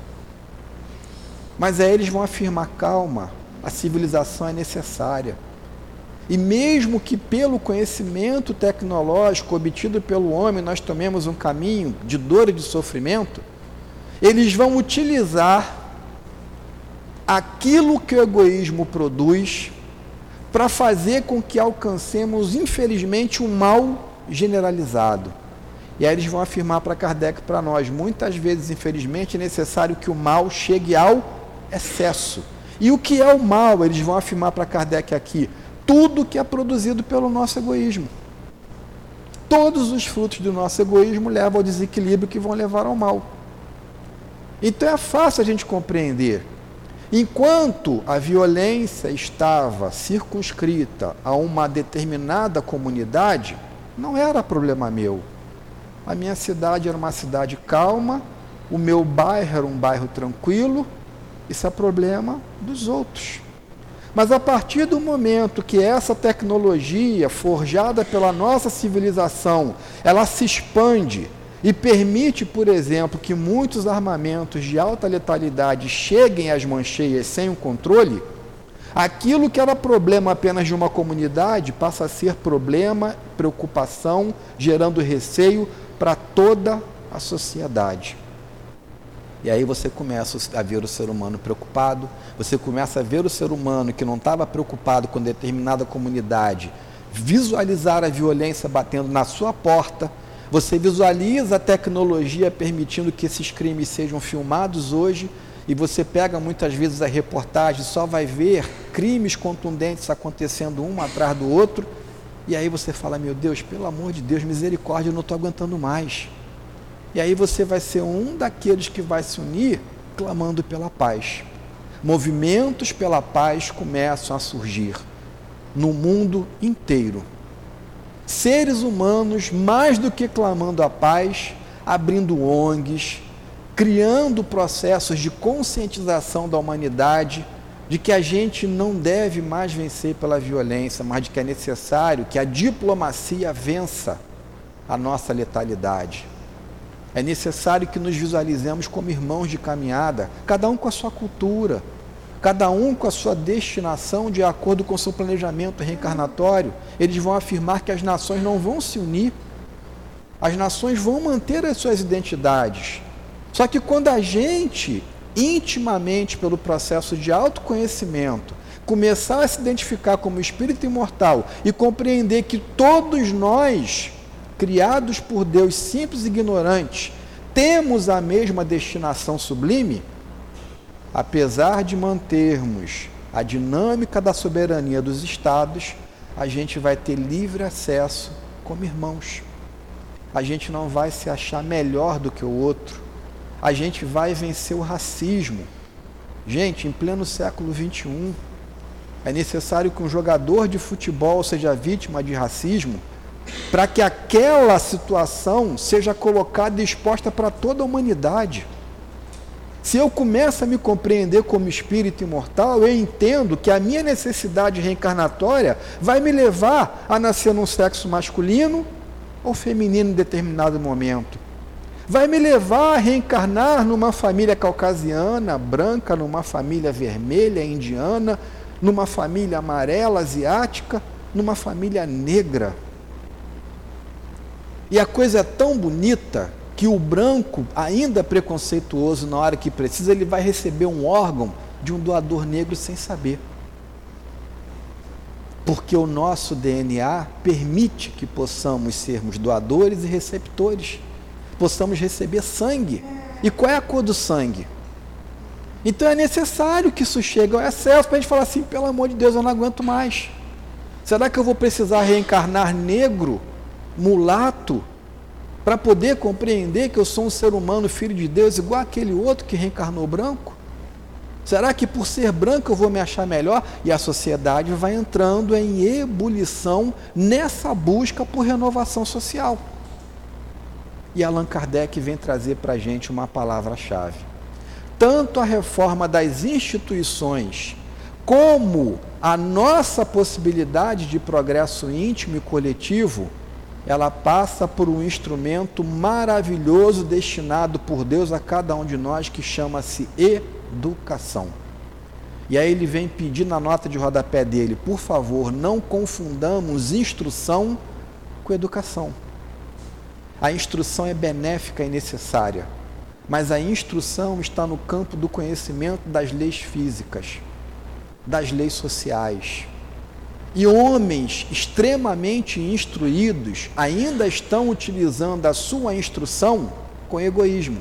Mas aí eles vão afirmar: calma, a civilização é necessária e mesmo que pelo conhecimento tecnológico obtido pelo homem nós tomemos um caminho de dor e de sofrimento, eles vão utilizar aquilo que o egoísmo produz para fazer com que alcancemos, infelizmente, um mal generalizado. E aí eles vão afirmar para Kardec para nós: muitas vezes, infelizmente, é necessário que o mal chegue ao excesso. E o que é o mal? Eles vão afirmar para Kardec aqui: tudo que é produzido pelo nosso egoísmo. Todos os frutos do nosso egoísmo levam ao desequilíbrio que vão levar ao mal. Então é fácil a gente compreender. Enquanto a violência estava circunscrita a uma determinada comunidade, não era problema meu. A minha cidade era uma cidade calma, o meu bairro era um bairro tranquilo, isso é problema dos outros. Mas a partir do momento que essa tecnologia forjada pela nossa civilização, ela se expande e permite, por exemplo, que muitos armamentos de alta letalidade cheguem às mancheias sem o controle, aquilo que era problema apenas de uma comunidade passa a ser problema, preocupação, gerando receio para toda a sociedade. E aí você começa a ver o ser humano preocupado, você começa a ver o ser humano que não estava preocupado com determinada comunidade, visualizar a violência batendo na sua porta, você visualiza a tecnologia permitindo que esses crimes sejam filmados hoje e você pega muitas vezes a reportagem, só vai ver crimes contundentes acontecendo um atrás do outro, e aí você fala: Meu Deus, pelo amor de Deus, misericórdia, eu não estou aguentando mais. E aí você vai ser um daqueles que vai se unir clamando pela paz. Movimentos pela paz começam a surgir no mundo inteiro. Seres humanos, mais do que clamando a paz, abrindo ONGs, criando processos de conscientização da humanidade de que a gente não deve mais vencer pela violência, mas de que é necessário que a diplomacia vença a nossa letalidade. É necessário que nos visualizemos como irmãos de caminhada, cada um com a sua cultura, cada um com a sua destinação de acordo com o seu planejamento reencarnatório. Eles vão afirmar que as nações não vão se unir, as nações vão manter as suas identidades, só que quando a gente, intimamente pelo processo de autoconhecimento, começar a se identificar como espírito imortal e compreender que todos nós, criados por Deus simples e ignorantes, temos a mesma destinação sublime, apesar de mantermos a dinâmica da soberania dos estados, a gente vai ter livre acesso como irmãos. A gente não vai se achar melhor do que o outro a gente vai vencer o racismo. Gente, em pleno século XXI, é necessário que um jogador de futebol seja vítima de racismo para que aquela situação seja colocada e exposta para toda a humanidade. Se eu começo a me compreender como espírito imortal, eu entendo que a minha necessidade reencarnatória vai me levar a nascer num sexo masculino ou feminino em determinado momento vai me levar a reencarnar numa família caucasiana, branca, numa família vermelha, indiana, numa família amarela, asiática, numa família negra. E a coisa é tão bonita que o branco, ainda preconceituoso na hora que precisa, ele vai receber um órgão de um doador negro sem saber. Porque o nosso DNA permite que possamos sermos doadores e receptores possamos receber sangue. E qual é a cor do sangue? Então é necessário que isso chegue ao excesso para a gente falar assim: pelo amor de Deus, eu não aguento mais. Será que eu vou precisar reencarnar negro, mulato, para poder compreender que eu sou um ser humano, filho de Deus, igual aquele outro que reencarnou branco? Será que por ser branco eu vou me achar melhor? E a sociedade vai entrando em ebulição nessa busca por renovação social. E Allan Kardec vem trazer para a gente uma palavra-chave. Tanto a reforma das instituições, como a nossa possibilidade de progresso íntimo e coletivo, ela passa por um instrumento maravilhoso destinado por Deus a cada um de nós que chama-se educação. E aí ele vem pedir na nota de rodapé dele, por favor, não confundamos instrução com educação. A instrução é benéfica e necessária, mas a instrução está no campo do conhecimento das leis físicas, das leis sociais. E homens extremamente instruídos ainda estão utilizando a sua instrução com egoísmo.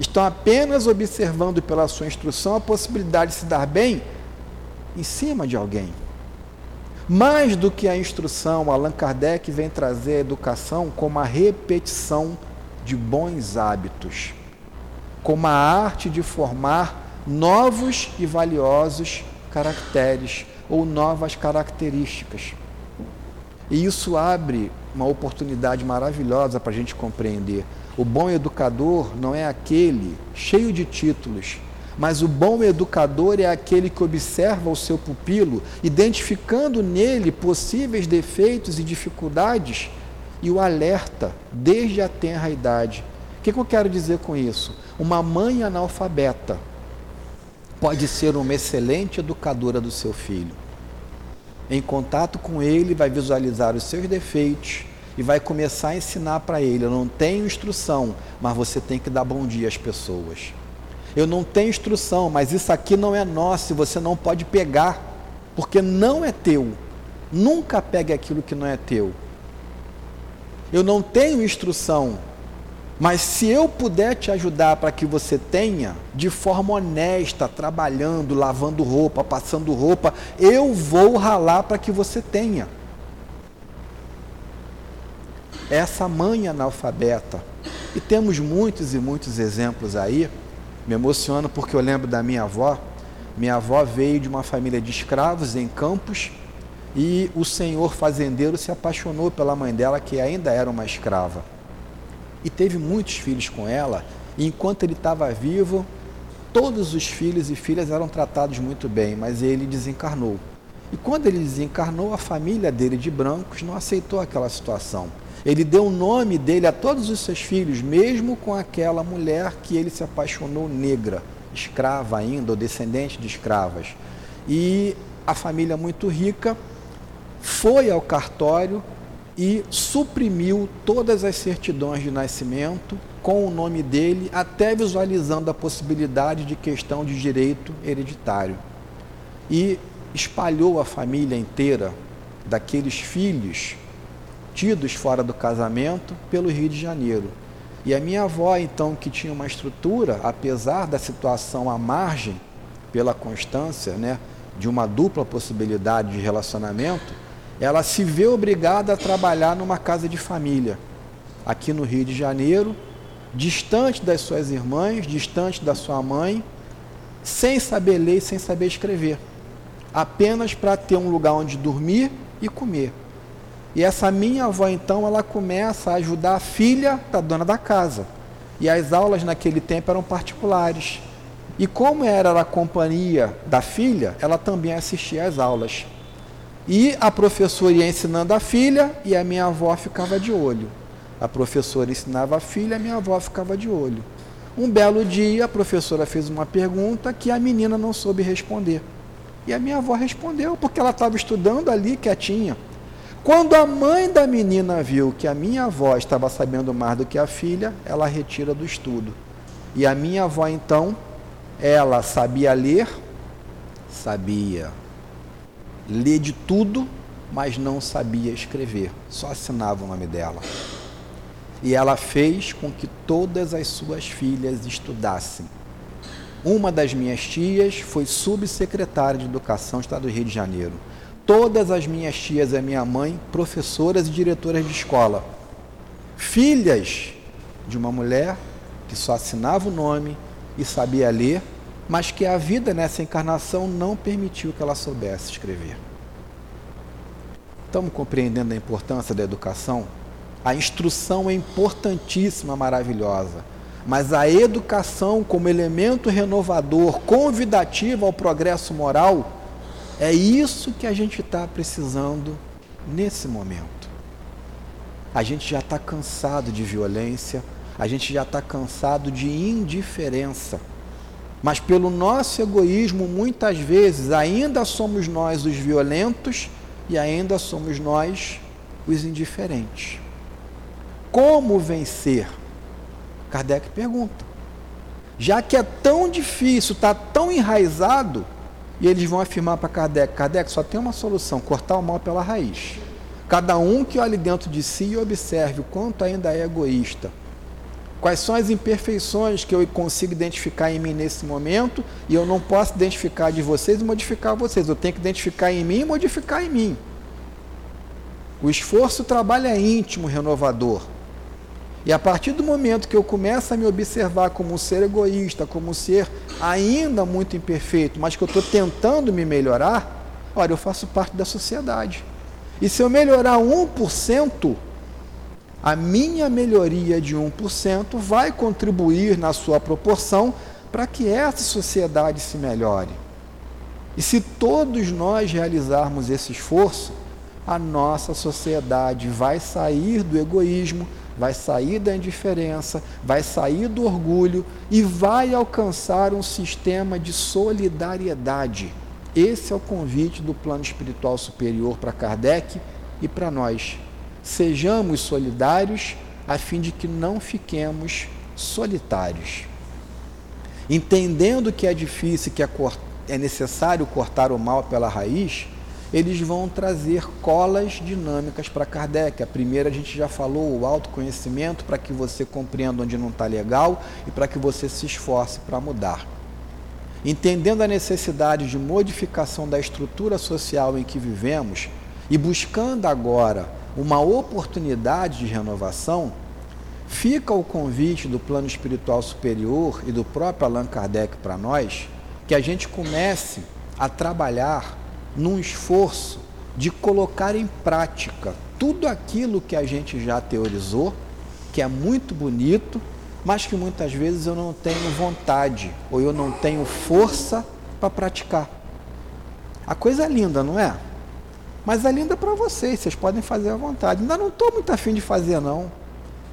Estão apenas observando pela sua instrução a possibilidade de se dar bem em cima de alguém. Mais do que a instrução, Allan Kardec vem trazer a educação como a repetição de bons hábitos, como a arte de formar novos e valiosos caracteres ou novas características. E isso abre uma oportunidade maravilhosa para a gente compreender. O bom educador não é aquele cheio de títulos, mas o bom educador é aquele que observa o seu pupilo, identificando nele possíveis defeitos e dificuldades e o alerta desde a tenra idade. O que, que eu quero dizer com isso? Uma mãe analfabeta pode ser uma excelente educadora do seu filho. Em contato com ele, vai visualizar os seus defeitos e vai começar a ensinar para ele. Eu não tenho instrução, mas você tem que dar bom dia às pessoas. Eu não tenho instrução, mas isso aqui não é nosso você não pode pegar, porque não é teu. Nunca pegue aquilo que não é teu. Eu não tenho instrução, mas se eu puder te ajudar para que você tenha, de forma honesta, trabalhando, lavando roupa, passando roupa, eu vou ralar para que você tenha essa mãe analfabeta. E temos muitos e muitos exemplos aí. Me emociono porque eu lembro da minha avó. Minha avó veio de uma família de escravos em Campos e o senhor fazendeiro se apaixonou pela mãe dela, que ainda era uma escrava. E teve muitos filhos com ela, e enquanto ele estava vivo, todos os filhos e filhas eram tratados muito bem, mas ele desencarnou. E quando ele desencarnou, a família dele de brancos não aceitou aquela situação. Ele deu o nome dele a todos os seus filhos, mesmo com aquela mulher que ele se apaixonou negra, escrava ainda, ou descendente de escravas. E a família muito rica foi ao cartório e suprimiu todas as certidões de nascimento com o nome dele, até visualizando a possibilidade de questão de direito hereditário. E espalhou a família inteira daqueles filhos tidos fora do casamento pelo Rio de Janeiro. E a minha avó, então, que tinha uma estrutura, apesar da situação à margem, pela constância né, de uma dupla possibilidade de relacionamento, ela se vê obrigada a trabalhar numa casa de família, aqui no Rio de Janeiro, distante das suas irmãs, distante da sua mãe, sem saber ler e sem saber escrever, apenas para ter um lugar onde dormir e comer. E essa minha avó, então, ela começa a ajudar a filha da dona da casa. E as aulas naquele tempo eram particulares. E como era a companhia da filha, ela também assistia às aulas. E a professora ia ensinando a filha e a minha avó ficava de olho. A professora ensinava a filha, a minha avó ficava de olho. Um belo dia, a professora fez uma pergunta que a menina não soube responder. E a minha avó respondeu, porque ela estava estudando ali quietinha. Quando a mãe da menina viu que a minha avó estava sabendo mais do que a filha, ela retira do estudo. E a minha avó, então, ela sabia ler, sabia ler de tudo, mas não sabia escrever, só assinava o nome dela. E ela fez com que todas as suas filhas estudassem. Uma das minhas tias foi subsecretária de Educação do Estado do Rio de Janeiro todas as minhas tias e minha mãe, professoras e diretoras de escola, filhas de uma mulher que só assinava o nome e sabia ler, mas que a vida nessa encarnação não permitiu que ela soubesse escrever. Estamos compreendendo a importância da educação? A instrução é importantíssima, maravilhosa, mas a educação, como elemento renovador, convidativo ao progresso moral, é isso que a gente está precisando nesse momento. A gente já está cansado de violência, a gente já está cansado de indiferença. Mas pelo nosso egoísmo, muitas vezes, ainda somos nós os violentos e ainda somos nós os indiferentes. Como vencer? Kardec pergunta. Já que é tão difícil, está tão enraizado, e eles vão afirmar para Kardec: Kardec só tem uma solução, cortar o mal pela raiz. Cada um que olhe dentro de si e observe o quanto ainda é egoísta. Quais são as imperfeições que eu consigo identificar em mim nesse momento e eu não posso identificar de vocês e modificar vocês. Eu tenho que identificar em mim e modificar em mim. O esforço trabalho é íntimo, renovador. E a partir do momento que eu começo a me observar como um ser egoísta, como um ser ainda muito imperfeito, mas que eu estou tentando me melhorar, olha, eu faço parte da sociedade. E se eu melhorar 1%, a minha melhoria de 1% vai contribuir na sua proporção para que essa sociedade se melhore. E se todos nós realizarmos esse esforço, a nossa sociedade vai sair do egoísmo, vai sair da indiferença, vai sair do orgulho e vai alcançar um sistema de solidariedade. Esse é o convite do plano espiritual superior para Kardec e para nós. Sejamos solidários a fim de que não fiquemos solitários. Entendendo que é difícil, que é, é necessário cortar o mal pela raiz, eles vão trazer colas dinâmicas para Kardec. A primeira a gente já falou, o autoconhecimento para que você compreenda onde não está legal e para que você se esforce para mudar. Entendendo a necessidade de modificação da estrutura social em que vivemos e buscando agora uma oportunidade de renovação, fica o convite do plano espiritual superior e do próprio Allan Kardec para nós que a gente comece a trabalhar num esforço de colocar em prática tudo aquilo que a gente já teorizou, que é muito bonito, mas que muitas vezes eu não tenho vontade ou eu não tenho força para praticar. A coisa é linda, não é? Mas é linda para vocês, vocês podem fazer à vontade. Ainda não estou muito afim de fazer, não.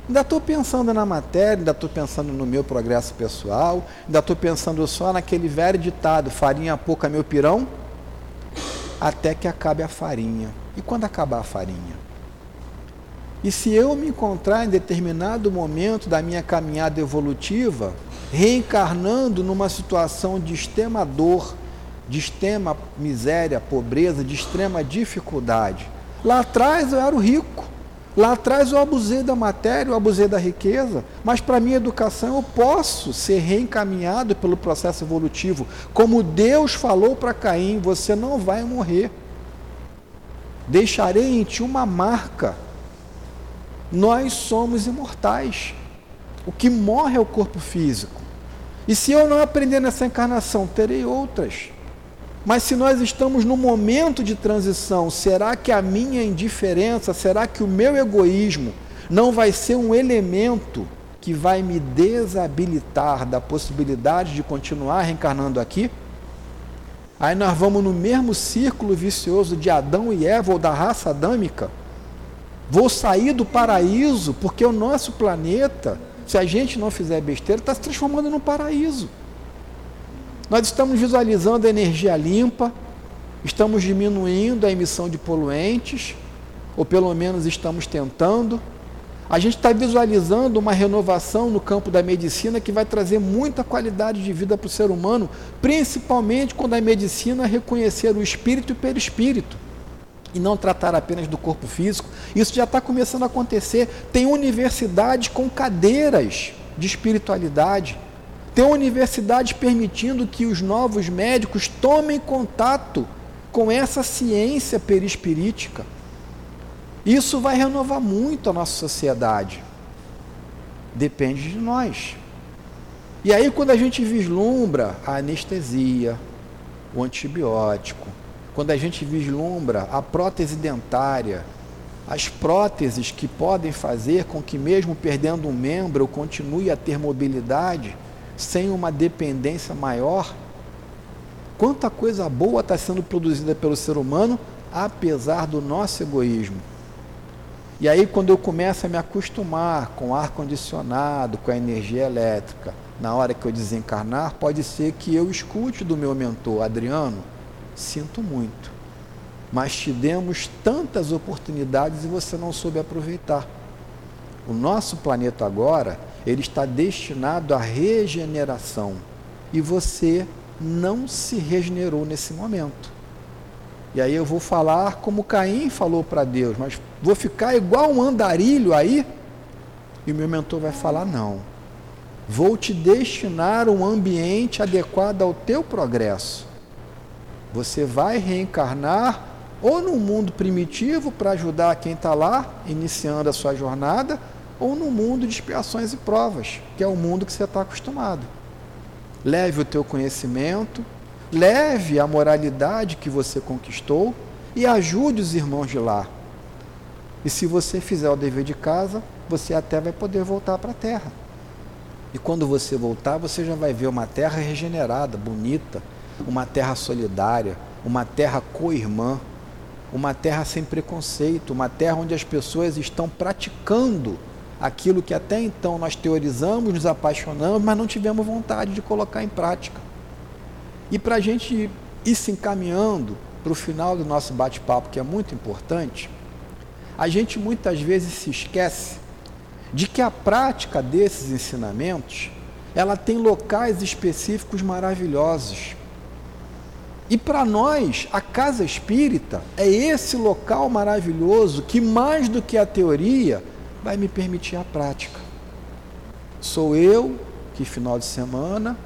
Ainda estou pensando na matéria, ainda estou pensando no meu progresso pessoal, ainda estou pensando só naquele velho ditado: farinha pouca, meu pirão até que acabe a farinha. E quando acabar a farinha? E se eu me encontrar em determinado momento da minha caminhada evolutiva, reencarnando numa situação de extrema dor, de extrema miséria, pobreza, de extrema dificuldade, lá atrás eu era o rico. Lá atrás eu abusei da matéria, eu abusei da riqueza, mas para minha educação eu posso ser reencaminhado pelo processo evolutivo. Como Deus falou para Caim: você não vai morrer. Deixarei em ti uma marca. Nós somos imortais. O que morre é o corpo físico. E se eu não aprender nessa encarnação, terei outras. Mas se nós estamos no momento de transição, será que a minha indiferença, será que o meu egoísmo não vai ser um elemento que vai me desabilitar da possibilidade de continuar reencarnando aqui? Aí nós vamos no mesmo círculo vicioso de Adão e Eva ou da raça adâmica. Vou sair do paraíso porque o nosso planeta, se a gente não fizer besteira, está se transformando num paraíso. Nós estamos visualizando a energia limpa, estamos diminuindo a emissão de poluentes, ou pelo menos estamos tentando. A gente está visualizando uma renovação no campo da medicina que vai trazer muita qualidade de vida para o ser humano, principalmente quando a medicina reconhecer o espírito e perispírito e não tratar apenas do corpo físico. Isso já está começando a acontecer. Tem universidades com cadeiras de espiritualidade. Tem universidades permitindo que os novos médicos tomem contato com essa ciência perispirítica. Isso vai renovar muito a nossa sociedade. Depende de nós. E aí, quando a gente vislumbra a anestesia, o antibiótico, quando a gente vislumbra a prótese dentária, as próteses que podem fazer com que, mesmo perdendo um membro, eu continue a ter mobilidade, sem uma dependência maior. Quanta coisa boa está sendo produzida pelo ser humano, apesar do nosso egoísmo. E aí, quando eu começo a me acostumar com ar-condicionado, com a energia elétrica, na hora que eu desencarnar, pode ser que eu escute do meu mentor, Adriano, sinto muito, mas te demos tantas oportunidades e você não soube aproveitar. O nosso planeta agora ele está destinado à regeneração. E você não se regenerou nesse momento. E aí eu vou falar como Caim falou para Deus, mas vou ficar igual um andarilho aí? E o meu mentor vai falar: não. Vou te destinar um ambiente adequado ao teu progresso. Você vai reencarnar ou num mundo primitivo para ajudar quem está lá, iniciando a sua jornada, ou no mundo de expiações e provas, que é o mundo que você está acostumado. Leve o teu conhecimento, leve a moralidade que você conquistou e ajude os irmãos de lá. E se você fizer o dever de casa, você até vai poder voltar para a terra. E quando você voltar, você já vai ver uma terra regenerada, bonita, uma terra solidária, uma terra co-irmã, uma terra sem preconceito, uma terra onde as pessoas estão praticando aquilo que até então nós teorizamos, nos apaixonamos, mas não tivemos vontade de colocar em prática. E para a gente ir se encaminhando para o final do nosso bate-papo, que é muito importante, a gente muitas vezes se esquece de que a prática desses ensinamentos, ela tem locais específicos maravilhosos. E para nós, a casa espírita é esse local maravilhoso que mais do que a teoria vai me permitir a prática. Sou eu que final de semana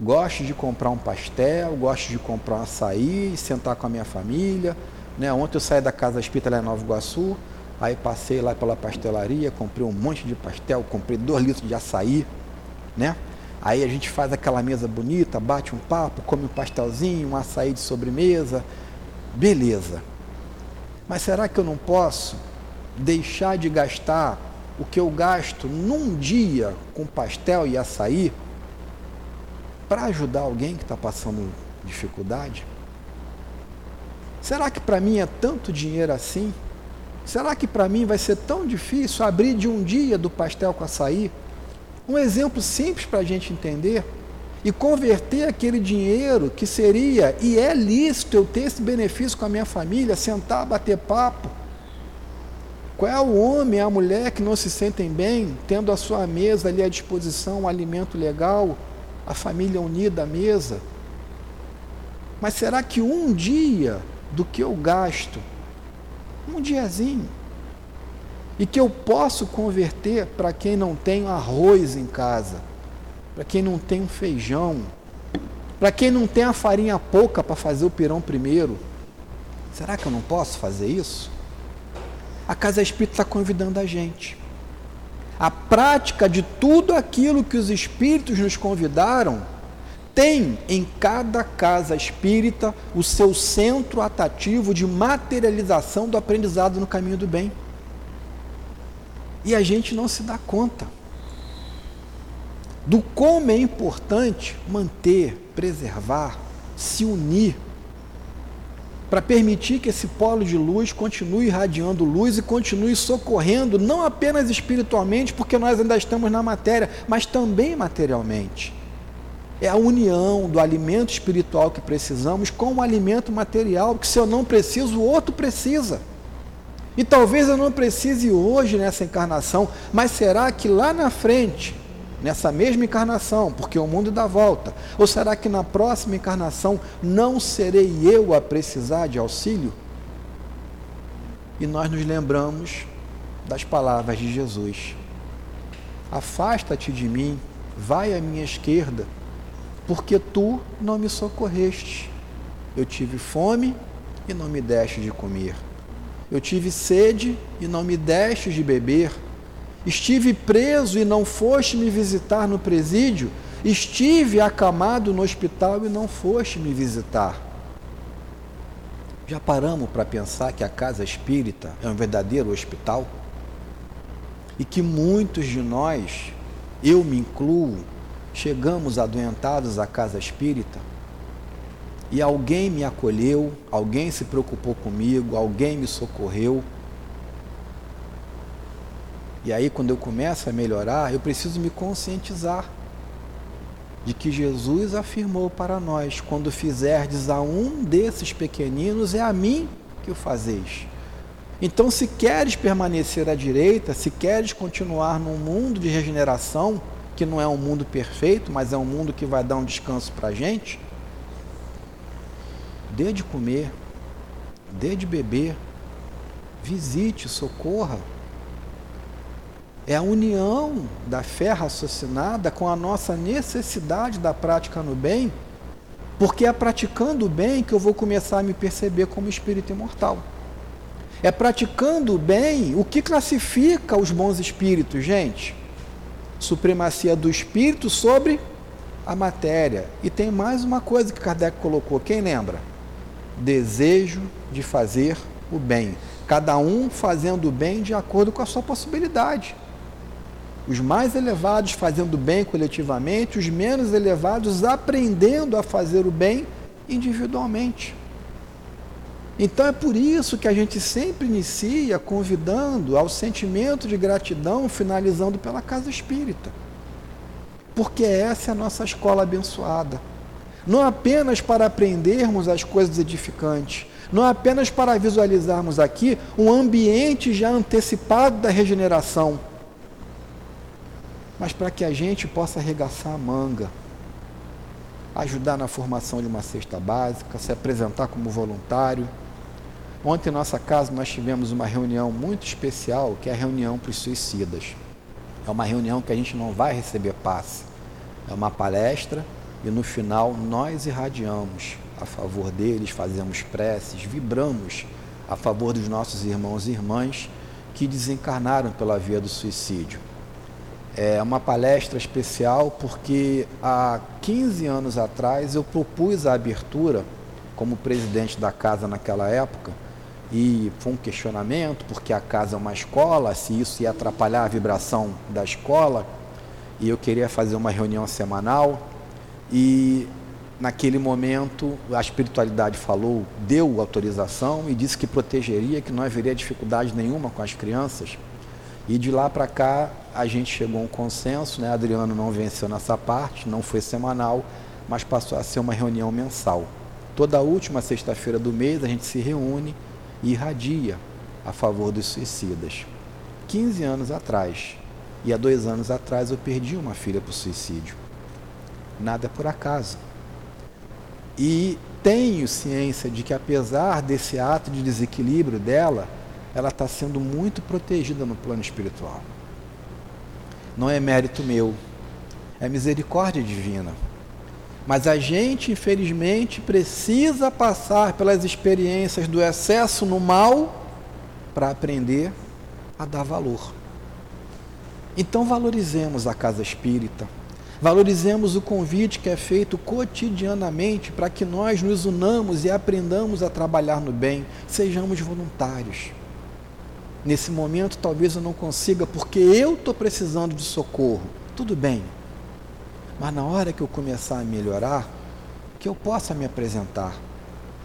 gosto de comprar um pastel, gosto de comprar um açaí, sentar com a minha família. Né? Ontem eu saí da casa espírita lá em Nova Iguaçu, aí passei lá pela pastelaria, comprei um monte de pastel, comprei dois litros de açaí, né? Aí a gente faz aquela mesa bonita, bate um papo, come um pastelzinho, um açaí de sobremesa, beleza. Mas será que eu não posso deixar de gastar o que eu gasto num dia com pastel e açaí para ajudar alguém que está passando dificuldade? Será que para mim é tanto dinheiro assim? Será que para mim vai ser tão difícil abrir de um dia do pastel com açaí? Um exemplo simples para a gente entender e converter aquele dinheiro que seria e é lícito eu ter esse benefício com a minha família, sentar, bater papo, qual é o homem, a mulher que não se sentem bem, tendo a sua mesa ali à disposição, um alimento legal, a família unida à mesa? Mas será que um dia do que eu gasto, um diazinho, e que eu posso converter para quem não tem arroz em casa, para quem não tem feijão, para quem não tem a farinha pouca para fazer o pirão primeiro, será que eu não posso fazer isso? A Casa Espírita está convidando a gente. A prática de tudo aquilo que os Espíritos nos convidaram tem em cada casa espírita o seu centro atativo de materialização do aprendizado no caminho do bem. E a gente não se dá conta do como é importante manter, preservar, se unir para permitir que esse polo de luz continue irradiando luz e continue socorrendo, não apenas espiritualmente, porque nós ainda estamos na matéria, mas também materialmente. É a união do alimento espiritual que precisamos com o alimento material, que se eu não preciso, o outro precisa. E talvez eu não precise hoje nessa encarnação, mas será que lá na frente nessa mesma encarnação, porque o mundo dá volta? Ou será que na próxima encarnação não serei eu a precisar de auxílio? E nós nos lembramos das palavras de Jesus: Afasta-te de mim, vai à minha esquerda, porque tu não me socorreste. Eu tive fome e não me deste de comer. Eu tive sede e não me deste de beber. Estive preso e não foste me visitar no presídio. Estive acamado no hospital e não foste me visitar. Já paramos para pensar que a casa espírita é um verdadeiro hospital? E que muitos de nós, eu me incluo, chegamos adoentados à casa espírita e alguém me acolheu, alguém se preocupou comigo, alguém me socorreu e aí, quando eu começo a melhorar, eu preciso me conscientizar de que Jesus afirmou para nós: quando fizerdes a um desses pequeninos, é a mim que o fazeis. Então, se queres permanecer à direita, se queres continuar num mundo de regeneração, que não é um mundo perfeito, mas é um mundo que vai dar um descanso para a gente, dê de comer, dê de beber, visite, socorra é a união da fé raciocinada com a nossa necessidade da prática no bem, porque é praticando o bem que eu vou começar a me perceber como espírito imortal. É praticando o bem o que classifica os bons espíritos, gente. Supremacia do espírito sobre a matéria. E tem mais uma coisa que Kardec colocou, quem lembra? Desejo de fazer o bem. Cada um fazendo o bem de acordo com a sua possibilidade os mais elevados fazendo bem coletivamente, os menos elevados aprendendo a fazer o bem individualmente. Então é por isso que a gente sempre inicia convidando ao sentimento de gratidão, finalizando pela casa espírita. Porque essa é a nossa escola abençoada. não apenas para aprendermos as coisas edificantes, não apenas para visualizarmos aqui um ambiente já antecipado da regeneração, mas para que a gente possa arregaçar a manga, ajudar na formação de uma cesta básica, se apresentar como voluntário. Ontem em nossa casa nós tivemos uma reunião muito especial, que é a reunião para os suicidas. É uma reunião que a gente não vai receber passe. É uma palestra e no final nós irradiamos a favor deles, fazemos preces, vibramos a favor dos nossos irmãos e irmãs que desencarnaram pela via do suicídio. É uma palestra especial porque há 15 anos atrás eu propus a abertura como presidente da casa naquela época e foi um questionamento porque a casa é uma escola, se isso ia atrapalhar a vibração da escola e eu queria fazer uma reunião semanal e naquele momento a espiritualidade falou, deu autorização e disse que protegeria, que não haveria dificuldade nenhuma com as crianças. E de lá para cá a gente chegou a um consenso, né? Adriano não venceu nessa parte, não foi semanal, mas passou a ser uma reunião mensal. Toda última sexta-feira do mês a gente se reúne e irradia a favor dos suicidas. 15 anos atrás, e há dois anos atrás eu perdi uma filha por suicídio. Nada por acaso. E tenho ciência de que, apesar desse ato de desequilíbrio dela, ela está sendo muito protegida no plano espiritual. Não é mérito meu, é misericórdia divina. Mas a gente, infelizmente, precisa passar pelas experiências do excesso no mal para aprender a dar valor. Então valorizemos a casa espírita, Valorizemos o convite que é feito cotidianamente para que nós nos unamos e aprendamos a trabalhar no bem, sejamos voluntários. Nesse momento, talvez eu não consiga, porque eu estou precisando de socorro. Tudo bem. Mas na hora que eu começar a melhorar, que eu possa me apresentar,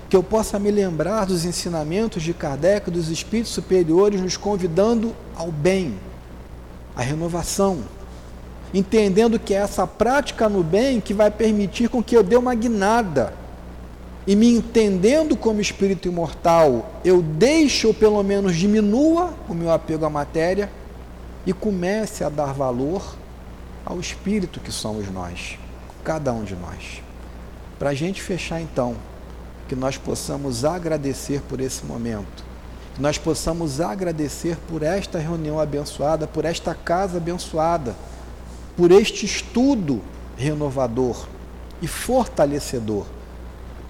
que eu possa me lembrar dos ensinamentos de Kardec, dos espíritos superiores, nos convidando ao bem, à renovação entendendo que é essa prática no bem que vai permitir com que eu dê uma guinada. E me entendendo como espírito imortal, eu deixe ou pelo menos diminua o meu apego à matéria e comece a dar valor ao espírito que somos nós, cada um de nós. Para a gente fechar então, que nós possamos agradecer por esse momento, que nós possamos agradecer por esta reunião abençoada, por esta casa abençoada por este estudo renovador e fortalecedor.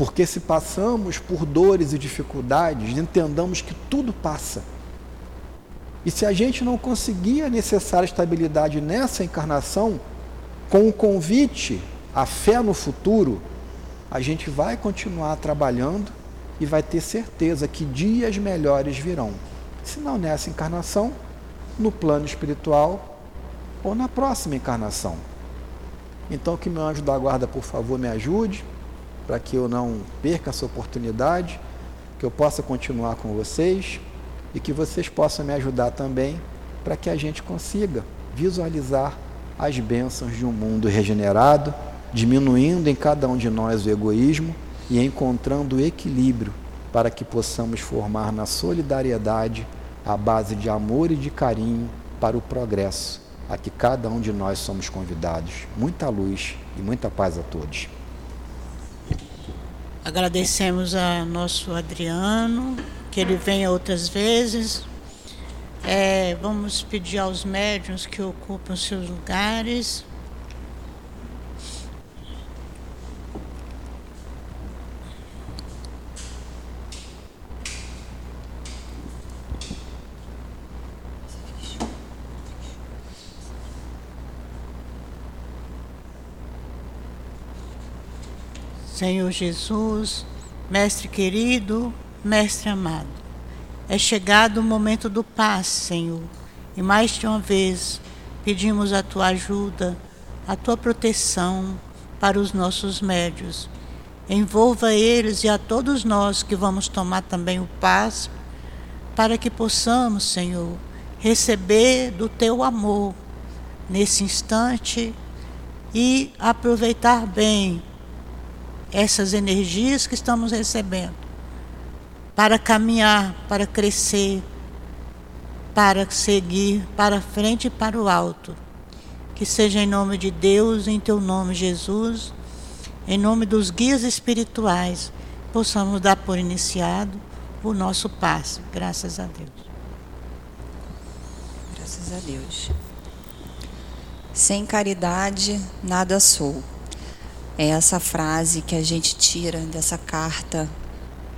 Porque se passamos por dores e dificuldades, entendamos que tudo passa. E se a gente não conseguir a necessária estabilidade nessa encarnação, com o convite à fé no futuro, a gente vai continuar trabalhando e vai ter certeza que dias melhores virão. Se não nessa encarnação, no plano espiritual, ou na próxima encarnação. Então, que meu anjo da guarda, por favor, me ajude, para que eu não perca essa oportunidade, que eu possa continuar com vocês e que vocês possam me ajudar também para que a gente consiga visualizar as bênçãos de um mundo regenerado, diminuindo em cada um de nós o egoísmo e encontrando o equilíbrio para que possamos formar na solidariedade a base de amor e de carinho para o progresso a que cada um de nós somos convidados. Muita luz e muita paz a todos. Agradecemos a nosso Adriano, que ele venha outras vezes. É, vamos pedir aos médiuns que ocupam seus lugares. Senhor Jesus, Mestre querido, Mestre amado, é chegado o momento do passe, Senhor, e mais de uma vez pedimos a tua ajuda, a tua proteção para os nossos médios. Envolva eles e a todos nós que vamos tomar também o passe, para que possamos, Senhor, receber do teu amor nesse instante e aproveitar bem essas energias que estamos recebendo para caminhar, para crescer, para seguir para frente e para o alto. Que seja em nome de Deus, em teu nome, Jesus, em nome dos guias espirituais, possamos dar por iniciado o nosso passo. Graças a Deus. Graças a Deus. Sem caridade, nada sou. É essa frase que a gente tira dessa carta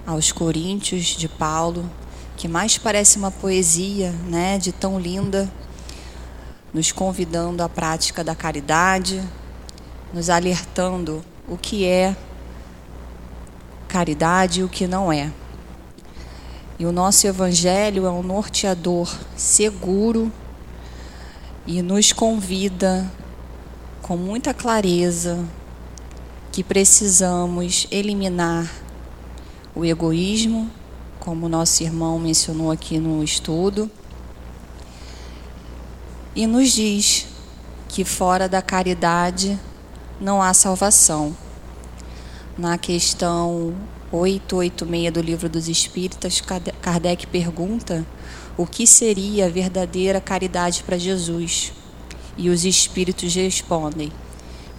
aos Coríntios de Paulo, que mais parece uma poesia, né, de tão linda, nos convidando à prática da caridade, nos alertando o que é caridade e o que não é. E o nosso evangelho é um norteador seguro e nos convida com muita clareza que precisamos eliminar o egoísmo, como nosso irmão mencionou aqui no estudo, e nos diz que fora da caridade não há salvação. Na questão 886 do Livro dos Espíritas, Kardec pergunta o que seria a verdadeira caridade para Jesus. E os espíritos respondem: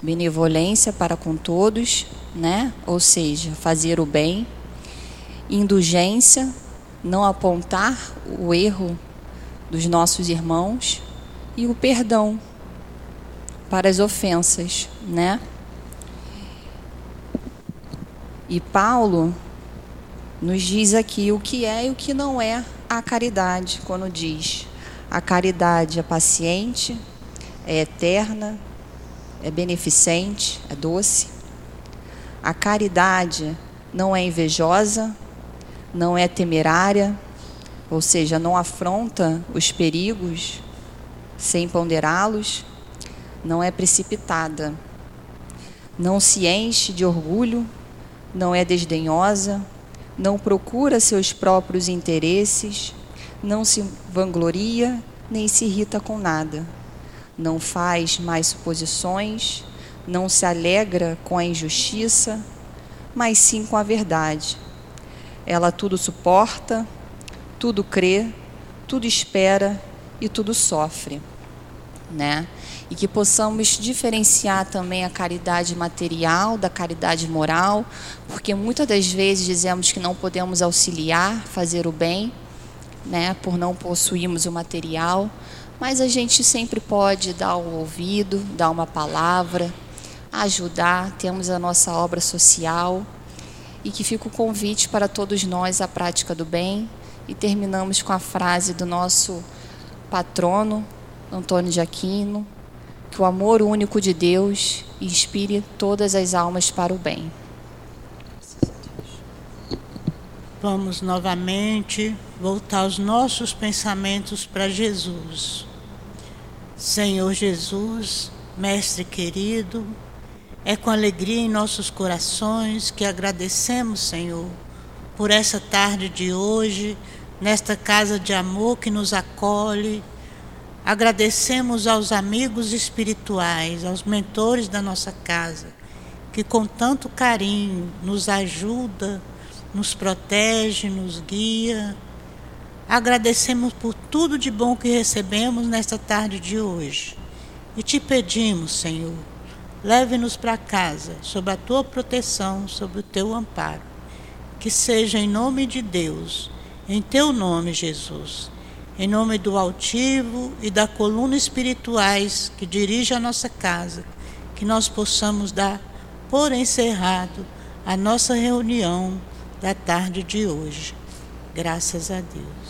benevolência para com todos, né? Ou seja, fazer o bem, indulgência, não apontar o erro dos nossos irmãos e o perdão para as ofensas, né? E Paulo nos diz aqui o que é e o que não é a caridade, quando diz: a caridade é paciente, é eterna, é beneficente, é doce. A caridade não é invejosa, não é temerária, ou seja, não afronta os perigos sem ponderá-los, não é precipitada, não se enche de orgulho, não é desdenhosa, não procura seus próprios interesses, não se vangloria nem se irrita com nada, não faz mais suposições, não se alegra com a injustiça, mas sim com a verdade ela tudo suporta, tudo crê, tudo espera e tudo sofre, né? E que possamos diferenciar também a caridade material da caridade moral, porque muitas das vezes dizemos que não podemos auxiliar, fazer o bem, né, por não possuirmos o material, mas a gente sempre pode dar o ouvido, dar uma palavra, ajudar, temos a nossa obra social, e que fica o convite para todos nós à prática do bem. E terminamos com a frase do nosso patrono, Antônio de Aquino, que o amor único de Deus inspire todas as almas para o bem. Vamos novamente voltar os nossos pensamentos para Jesus. Senhor Jesus, Mestre querido, é com alegria em nossos corações que agradecemos, Senhor, por essa tarde de hoje, nesta casa de amor que nos acolhe. Agradecemos aos amigos espirituais, aos mentores da nossa casa, que com tanto carinho nos ajuda, nos protege, nos guia. Agradecemos por tudo de bom que recebemos nesta tarde de hoje. E te pedimos, Senhor, Leve-nos para casa, sob a tua proteção, sob o teu amparo. Que seja em nome de Deus, em teu nome, Jesus, em nome do altivo e da coluna espirituais que dirige a nossa casa, que nós possamos dar por encerrado a nossa reunião da tarde de hoje. Graças a Deus.